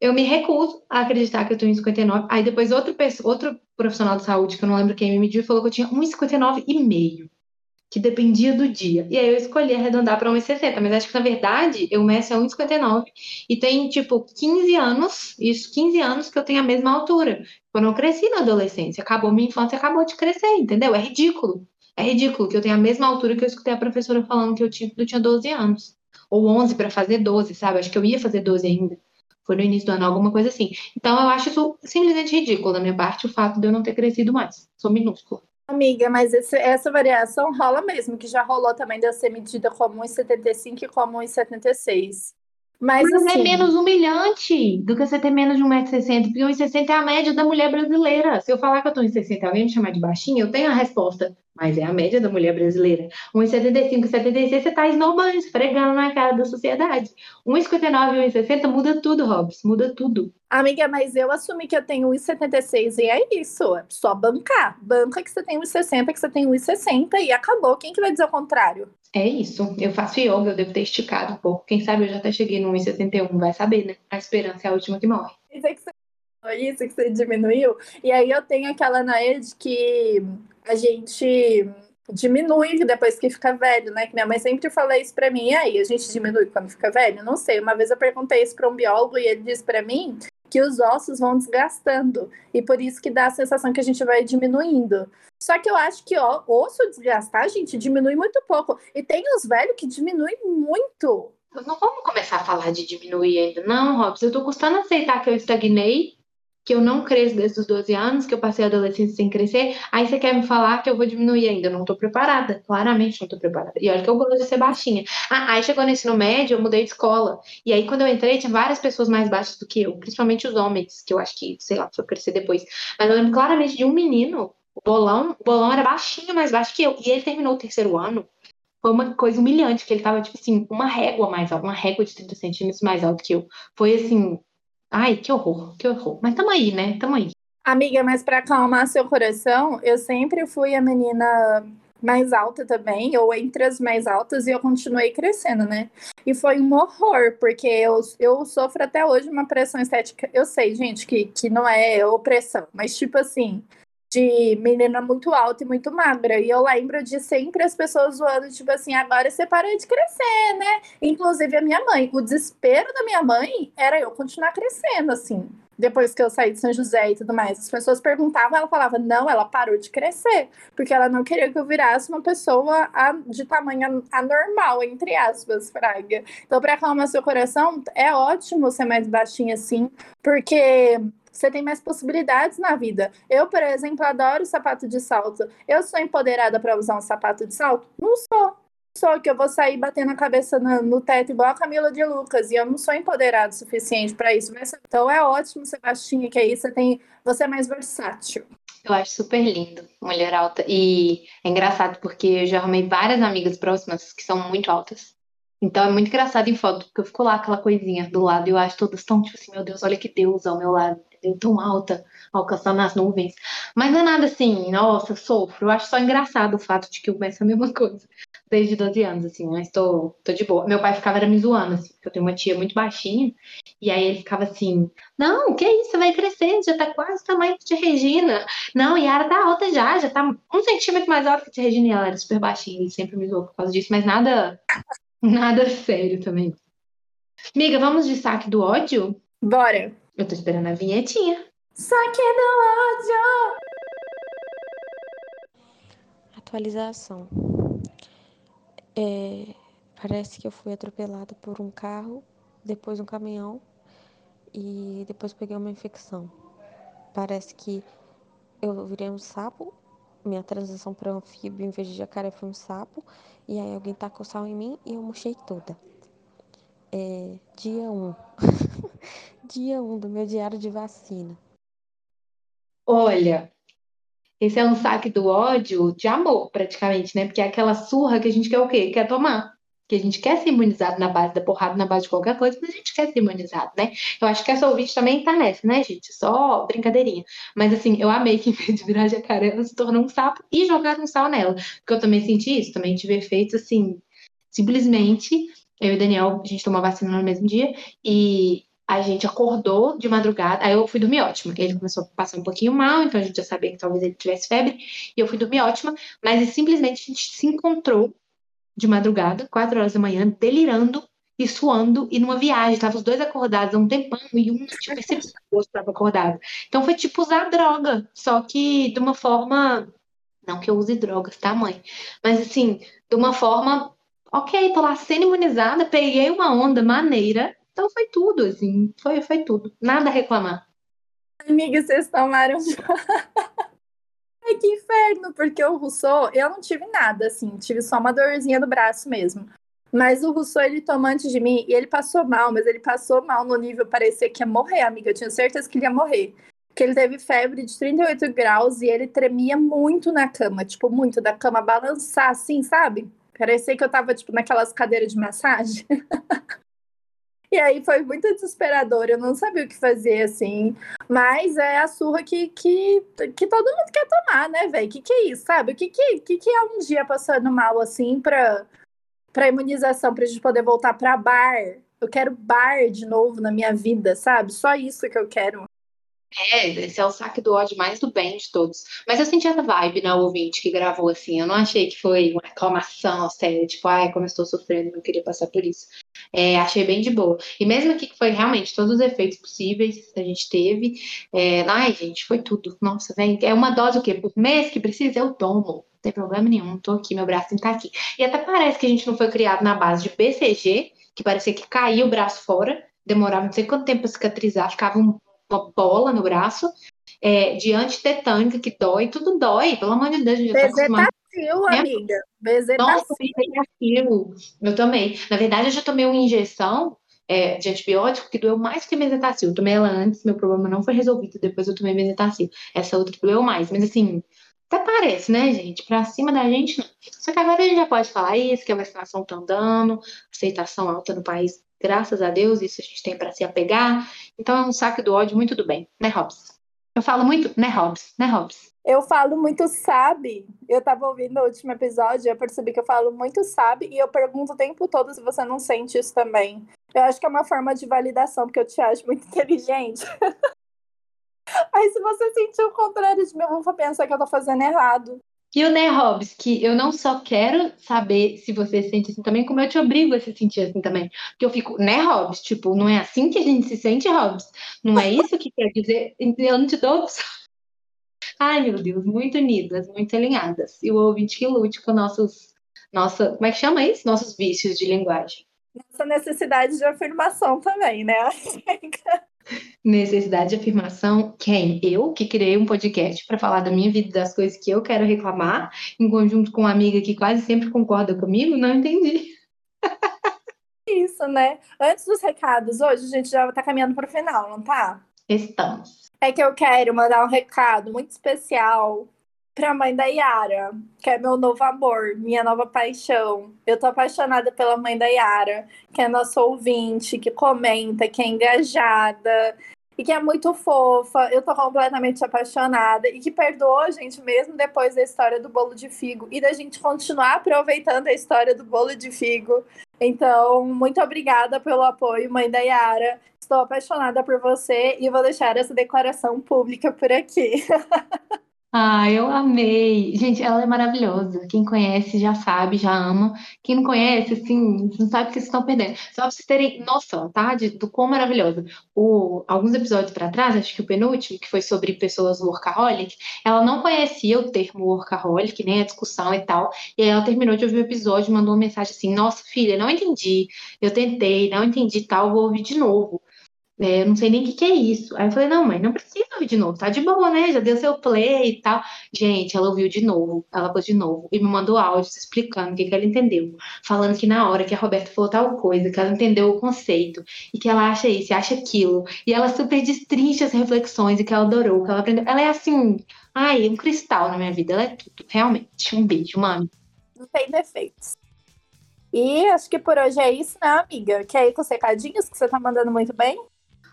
eu me recuso a acreditar que eu tenho 1,59. Aí depois outro, outro profissional de saúde, que eu não lembro quem me mediu, falou que eu tinha 1,59 e meio que dependia do dia. E aí eu escolhi arredondar para 1,60, mas acho que na verdade eu meço a 1,59 e tem tipo 15 anos, isso 15 anos que eu tenho a mesma altura. Quando eu cresci na adolescência, acabou minha infância, acabou de crescer, entendeu? É ridículo. É ridículo que eu tenha a mesma altura que eu escutei a professora falando que eu tinha, eu tinha 12 anos. Ou 11 para fazer 12, sabe? Acho que eu ia fazer 12 ainda. Foi no início do ano, alguma coisa assim. Então eu acho isso simplesmente ridículo da minha parte, o fato de eu não ter crescido mais. Sou minúscula. Amiga, mas esse, essa variação rola mesmo, que já rolou também de eu ser medida como 1,75 e como 1,76. Mas, Mas é assim... é menos humilhante do que você ter menos de 1,60m, porque 1,60m é a média da mulher brasileira. Se eu falar que eu tô em 60 e alguém me chamar de baixinha, eu tenho a resposta. Mas é a média da mulher brasileira. 1,75 e 76, você tá esnobando, esfregando na cara da sociedade. 1,59 e 1,60 muda tudo, Robson, muda tudo. Amiga, mas eu assumi que eu tenho 1,76 e é isso. É só bancar. Banca que você tem 1,60, que você tem 1,60 e acabou. Quem que vai dizer o contrário? É isso. Eu faço yoga, eu devo ter esticado um pouco. Quem sabe eu já até cheguei no 1,71, vai saber, né? A esperança é a última que morre. Dizer que você isso que você diminuiu. E aí eu tenho aquela Naê de que a gente diminui depois que fica velho, né? Que minha mãe sempre fala isso para mim. E aí, a gente diminui quando fica velho? Não sei. Uma vez eu perguntei isso para um biólogo e ele disse para mim que os ossos vão desgastando e por isso que dá a sensação que a gente vai diminuindo. Só que eu acho que ó, osso desgastar, gente, diminui muito pouco. E tem os velhos que diminuem muito. Não vamos começar a falar de diminuir ainda, não, Robson. Eu tô custando aceitar que eu estagnei que eu não cresço desde os 12 anos, que eu passei a adolescência sem crescer, aí você quer me falar que eu vou diminuir ainda. Eu não tô preparada, claramente não tô preparada. E olha que eu gosto de ser baixinha. Ah, aí chegou no ensino médio, eu mudei de escola. E aí quando eu entrei, tinha várias pessoas mais baixas do que eu, principalmente os homens, que eu acho que, sei lá, foi crescer depois. Mas eu lembro claramente de um menino, o bolão, o bolão era baixinho, mais baixo que eu, e ele terminou o terceiro ano. Foi uma coisa humilhante, que ele tava, tipo assim, uma régua mais alta, uma régua de 30 centímetros mais alto que eu. Foi assim, Ai, que horror, que horror. Mas tamo aí, né? Tamo aí. Amiga, mas para acalmar seu coração, eu sempre fui a menina mais alta também, ou entre as mais altas, e eu continuei crescendo, né? E foi um horror, porque eu, eu sofro até hoje uma pressão estética. Eu sei, gente, que, que não é opressão, mas tipo assim, de menina muito alta e muito magra. E eu lembro de sempre as pessoas zoando, tipo assim, agora você parou de crescer, né? Inclusive a minha mãe. O desespero da minha mãe era eu continuar crescendo, assim. Depois que eu saí de São José e tudo mais. As pessoas perguntavam, ela falava, não, ela parou de crescer. Porque ela não queria que eu virasse uma pessoa de tamanho anormal, entre aspas, Fraga. Então, para acalmar seu coração, é ótimo ser mais baixinha assim, porque você tem mais possibilidades na vida. Eu, por exemplo, adoro sapato de salto. Eu sou empoderada para usar um sapato de salto? Não sou. Só que eu vou sair batendo a cabeça no, no teto igual a Camila de Lucas. E eu não sou empoderada o suficiente para isso. Então é ótimo ser baixinha, que aí você tem. Você é mais versátil. Eu acho super lindo, mulher alta. E é engraçado porque eu já arrumei várias amigas próximas que são muito altas. Então é muito engraçado em foto, porque eu fico lá aquela coisinha do lado e eu acho todas tão tipo assim, meu Deus, olha que Deus ao meu lado tão alta, alcançando as nuvens. Mas não é nada assim, nossa, sofro. Eu acho só engraçado o fato de que eu começo a mesma coisa desde 12 anos, assim, mas tô, tô de boa. Meu pai ficava me zoando, assim, porque eu tenho uma tia muito baixinha, e aí ele ficava assim, não, que isso, vai crescer, já tá quase o tamanho de Regina. Não, Yara tá alta já, já tá um centímetro mais alta que a Regina, e ela era super baixinha, ele sempre me zoou por causa disso, mas nada, nada sério também. Amiga, vamos de saque do ódio? Bora. Eu tô esperando a vinhetinha. Saque do ódio! Atualização. É, parece que eu fui atropelada por um carro, depois um caminhão e depois peguei uma infecção. Parece que eu virei um sapo, minha transição para anfíbio em vez de jacaré foi um sapo, e aí alguém tacou sal em mim e eu murchei toda. É, dia 1. Um. dia 1 um do meu diário de vacina. Olha, esse é um saque do ódio de amor, praticamente, né? Porque é aquela surra que a gente quer o quê? Quer tomar. Que a gente quer ser imunizado na base da porrada, na base de qualquer coisa, mas a gente quer ser imunizado, né? Eu acho que essa ouvinte também tá nessa, né, gente? Só brincadeirinha. Mas assim, eu amei que em vez de virar jacaré, ela se tornou um sapo e jogar um sal nela. Porque eu também senti isso, também tive efeitos assim, simplesmente eu e Daniel, a gente tomou a vacina no mesmo dia e a gente acordou de madrugada. Aí eu fui dormir ótima. Ele começou a passar um pouquinho mal, então a gente já sabia que talvez ele tivesse febre. E eu fui dormir ótima, mas simplesmente a gente se encontrou de madrugada, quatro horas da manhã, delirando e suando e numa viagem. Tava os dois acordados há um tempão e um tinha percebido que o outro estava acordado. Então foi tipo usar droga, só que de uma forma. Não que eu use drogas, tá, mãe? Mas assim, de uma forma ok, tô lá sendo imunizada, peguei uma onda maneira, então foi tudo, assim, foi, foi tudo. Nada a reclamar. Amiga, vocês tomaram. Ai, que inferno, porque o Rousseau, eu não tive nada, assim, tive só uma dorzinha no braço mesmo. Mas o Rousseau, ele tomou antes de mim, e ele passou mal, mas ele passou mal no nível, parecia que ia morrer, amiga. Eu tinha certeza que ele ia morrer. Porque ele teve febre de 38 graus e ele tremia muito na cama, tipo, muito, da cama balançar, assim, sabe? Parecia que eu tava, tipo, naquelas cadeiras de massagem. e aí foi muito desesperador, eu não sabia o que fazer, assim. Mas é a surra que, que, que todo mundo quer tomar, né, velho? Que que é isso, sabe? O que que, que que é um dia passando mal, assim, pra, pra imunização, pra gente poder voltar pra bar? Eu quero bar de novo na minha vida, sabe? Só isso que eu quero. É, esse é o saque do ódio mais do bem de todos. Mas eu senti essa vibe na ouvinte que gravou assim. Eu não achei que foi uma reclamação séria, tipo, ai, como eu estou sofrendo, não queria passar por isso. É, achei bem de boa. E mesmo aqui que foi realmente todos os efeitos possíveis que a gente teve. É, ai, gente, foi tudo. Nossa, vem. É uma dose o quê? Por mês que precisa, eu tomo. Não tem problema nenhum. Tô aqui, meu braço tá aqui. E até parece que a gente não foi criado na base de BCG, que parecia que caía o braço fora, demorava não sei quanto tempo para cicatrizar, ficava um uma bola no braço, é, de antitetânica que dói, tudo dói, pelo amor de Deus, a gente tá Bezetacil, amiga. Bezetacil. Nossa, bezetacil. Eu tomei. Na verdade, eu já tomei uma injeção é, de antibiótico que doeu mais que bezetacil. Eu tomei ela antes, meu problema não foi resolvido, depois eu tomei bezetacil. Essa outra doeu mais, mas assim, até parece, né, gente? Pra cima da gente, não. Só que agora a gente já pode falar isso, que a vacinação tá andando, aceitação alta no país Graças a Deus, isso a gente tem para se apegar. Então é um saque do ódio muito do bem, né, Hobbs? Eu falo muito, né, Hobbs? Né, Hobbs? Eu falo muito sabe. Eu tava ouvindo o último episódio, eu percebi que eu falo muito sabe e eu pergunto o tempo todo se você não sente isso também. Eu acho que é uma forma de validação, porque eu te acho muito inteligente. Aí se você sentir o contrário de mim, eu vou pensar que eu tô fazendo errado. E o né, Hobbs, que eu não só quero saber se você se sente assim também, como eu te obrigo a se sentir assim também. Porque eu fico, né, Hobbs? Tipo, não é assim que a gente se sente, Hobbs? Não é isso que quer dizer? Eu não te dou Ai, meu Deus, muito unidas, muito alinhadas. E o ouvinte que lute com nossos, nossa, como é que chama isso? Nossos vícios de linguagem. Nossa necessidade de afirmação também, né? Necessidade de afirmação. Quem? Eu, que criei um podcast para falar da minha vida, das coisas que eu quero reclamar, em conjunto com uma amiga que quase sempre concorda comigo? Não entendi. Isso, né? Antes dos recados, hoje a gente já tá caminhando para o final, não tá? Estamos. É que eu quero mandar um recado muito especial para a mãe da Yara, que é meu novo amor, minha nova paixão. Eu tô apaixonada pela mãe da Yara, que é nossa ouvinte, que comenta, que é engajada e que é muito fofa. Eu tô completamente apaixonada e que perdoou a gente mesmo depois da história do bolo de figo e da gente continuar aproveitando a história do bolo de figo. Então, muito obrigada pelo apoio, mãe da Yara. Estou apaixonada por você e vou deixar essa declaração pública por aqui. Ah, eu amei. Gente, ela é maravilhosa. Quem conhece já sabe, já ama. Quem não conhece, assim, não sabe o que vocês estão perdendo. Só pra vocês terem noção, tá? De, do quão maravilhosa. O, alguns episódios para trás, acho que o penúltimo, que foi sobre pessoas workaholic, ela não conhecia o termo workaholic, nem a discussão e tal. E aí ela terminou de ouvir o episódio mandou uma mensagem assim: Nossa, filha, não entendi. Eu tentei, não entendi tal, vou ouvir de novo. É, eu não sei nem o que, que é isso. Aí eu falei, não, mãe, não precisa ouvir de novo, tá de boa, né? Já deu seu play e tal. Gente, ela ouviu de novo, ela pôs de novo e me mandou áudios explicando o que, que ela entendeu. Falando que na hora que a Roberta falou tal coisa, que ela entendeu o conceito e que ela acha isso, acha aquilo. E ela super destrincha as reflexões e que ela adorou, que ela aprendeu. Ela é assim, ai, um cristal na minha vida, ela é tudo, realmente. Um beijo, mami. Não tem defeitos. E acho que por hoje é isso, né, amiga? Quer ir com os recadinhos que você tá mandando muito bem?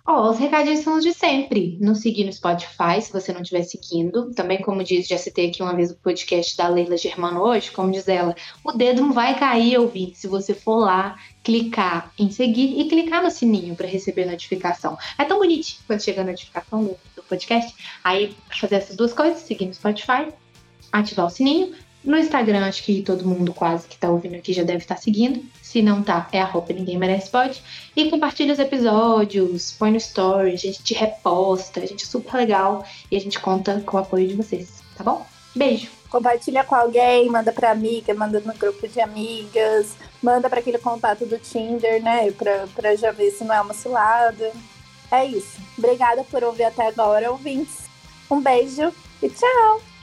Ó, os recadinhos são os de sempre. Nos seguir no Spotify, se você não estiver seguindo. Também, como diz, já citei aqui uma vez o podcast da Leila Germano hoje, como diz ela, o dedo não vai cair, ouvir, se você for lá, clicar em seguir e clicar no sininho para receber notificação. É tão bonitinho quando chega a notificação do, do podcast. Aí, fazer essas duas coisas, seguir no Spotify, ativar o sininho no Instagram, acho que todo mundo quase que tá ouvindo aqui já deve estar tá seguindo. Se não tá, é arroba ninguém merece pode. E compartilha os episódios, põe no story, a gente te reposta, a gente é super legal e a gente conta com o apoio de vocês, tá bom? Beijo! Compartilha com alguém, manda pra amiga, manda no grupo de amigas, manda para aquele contato do Tinder, né? Pra, pra já ver se não é uma cilada. É isso. Obrigada por ouvir até agora, ouvintes. Um beijo e tchau!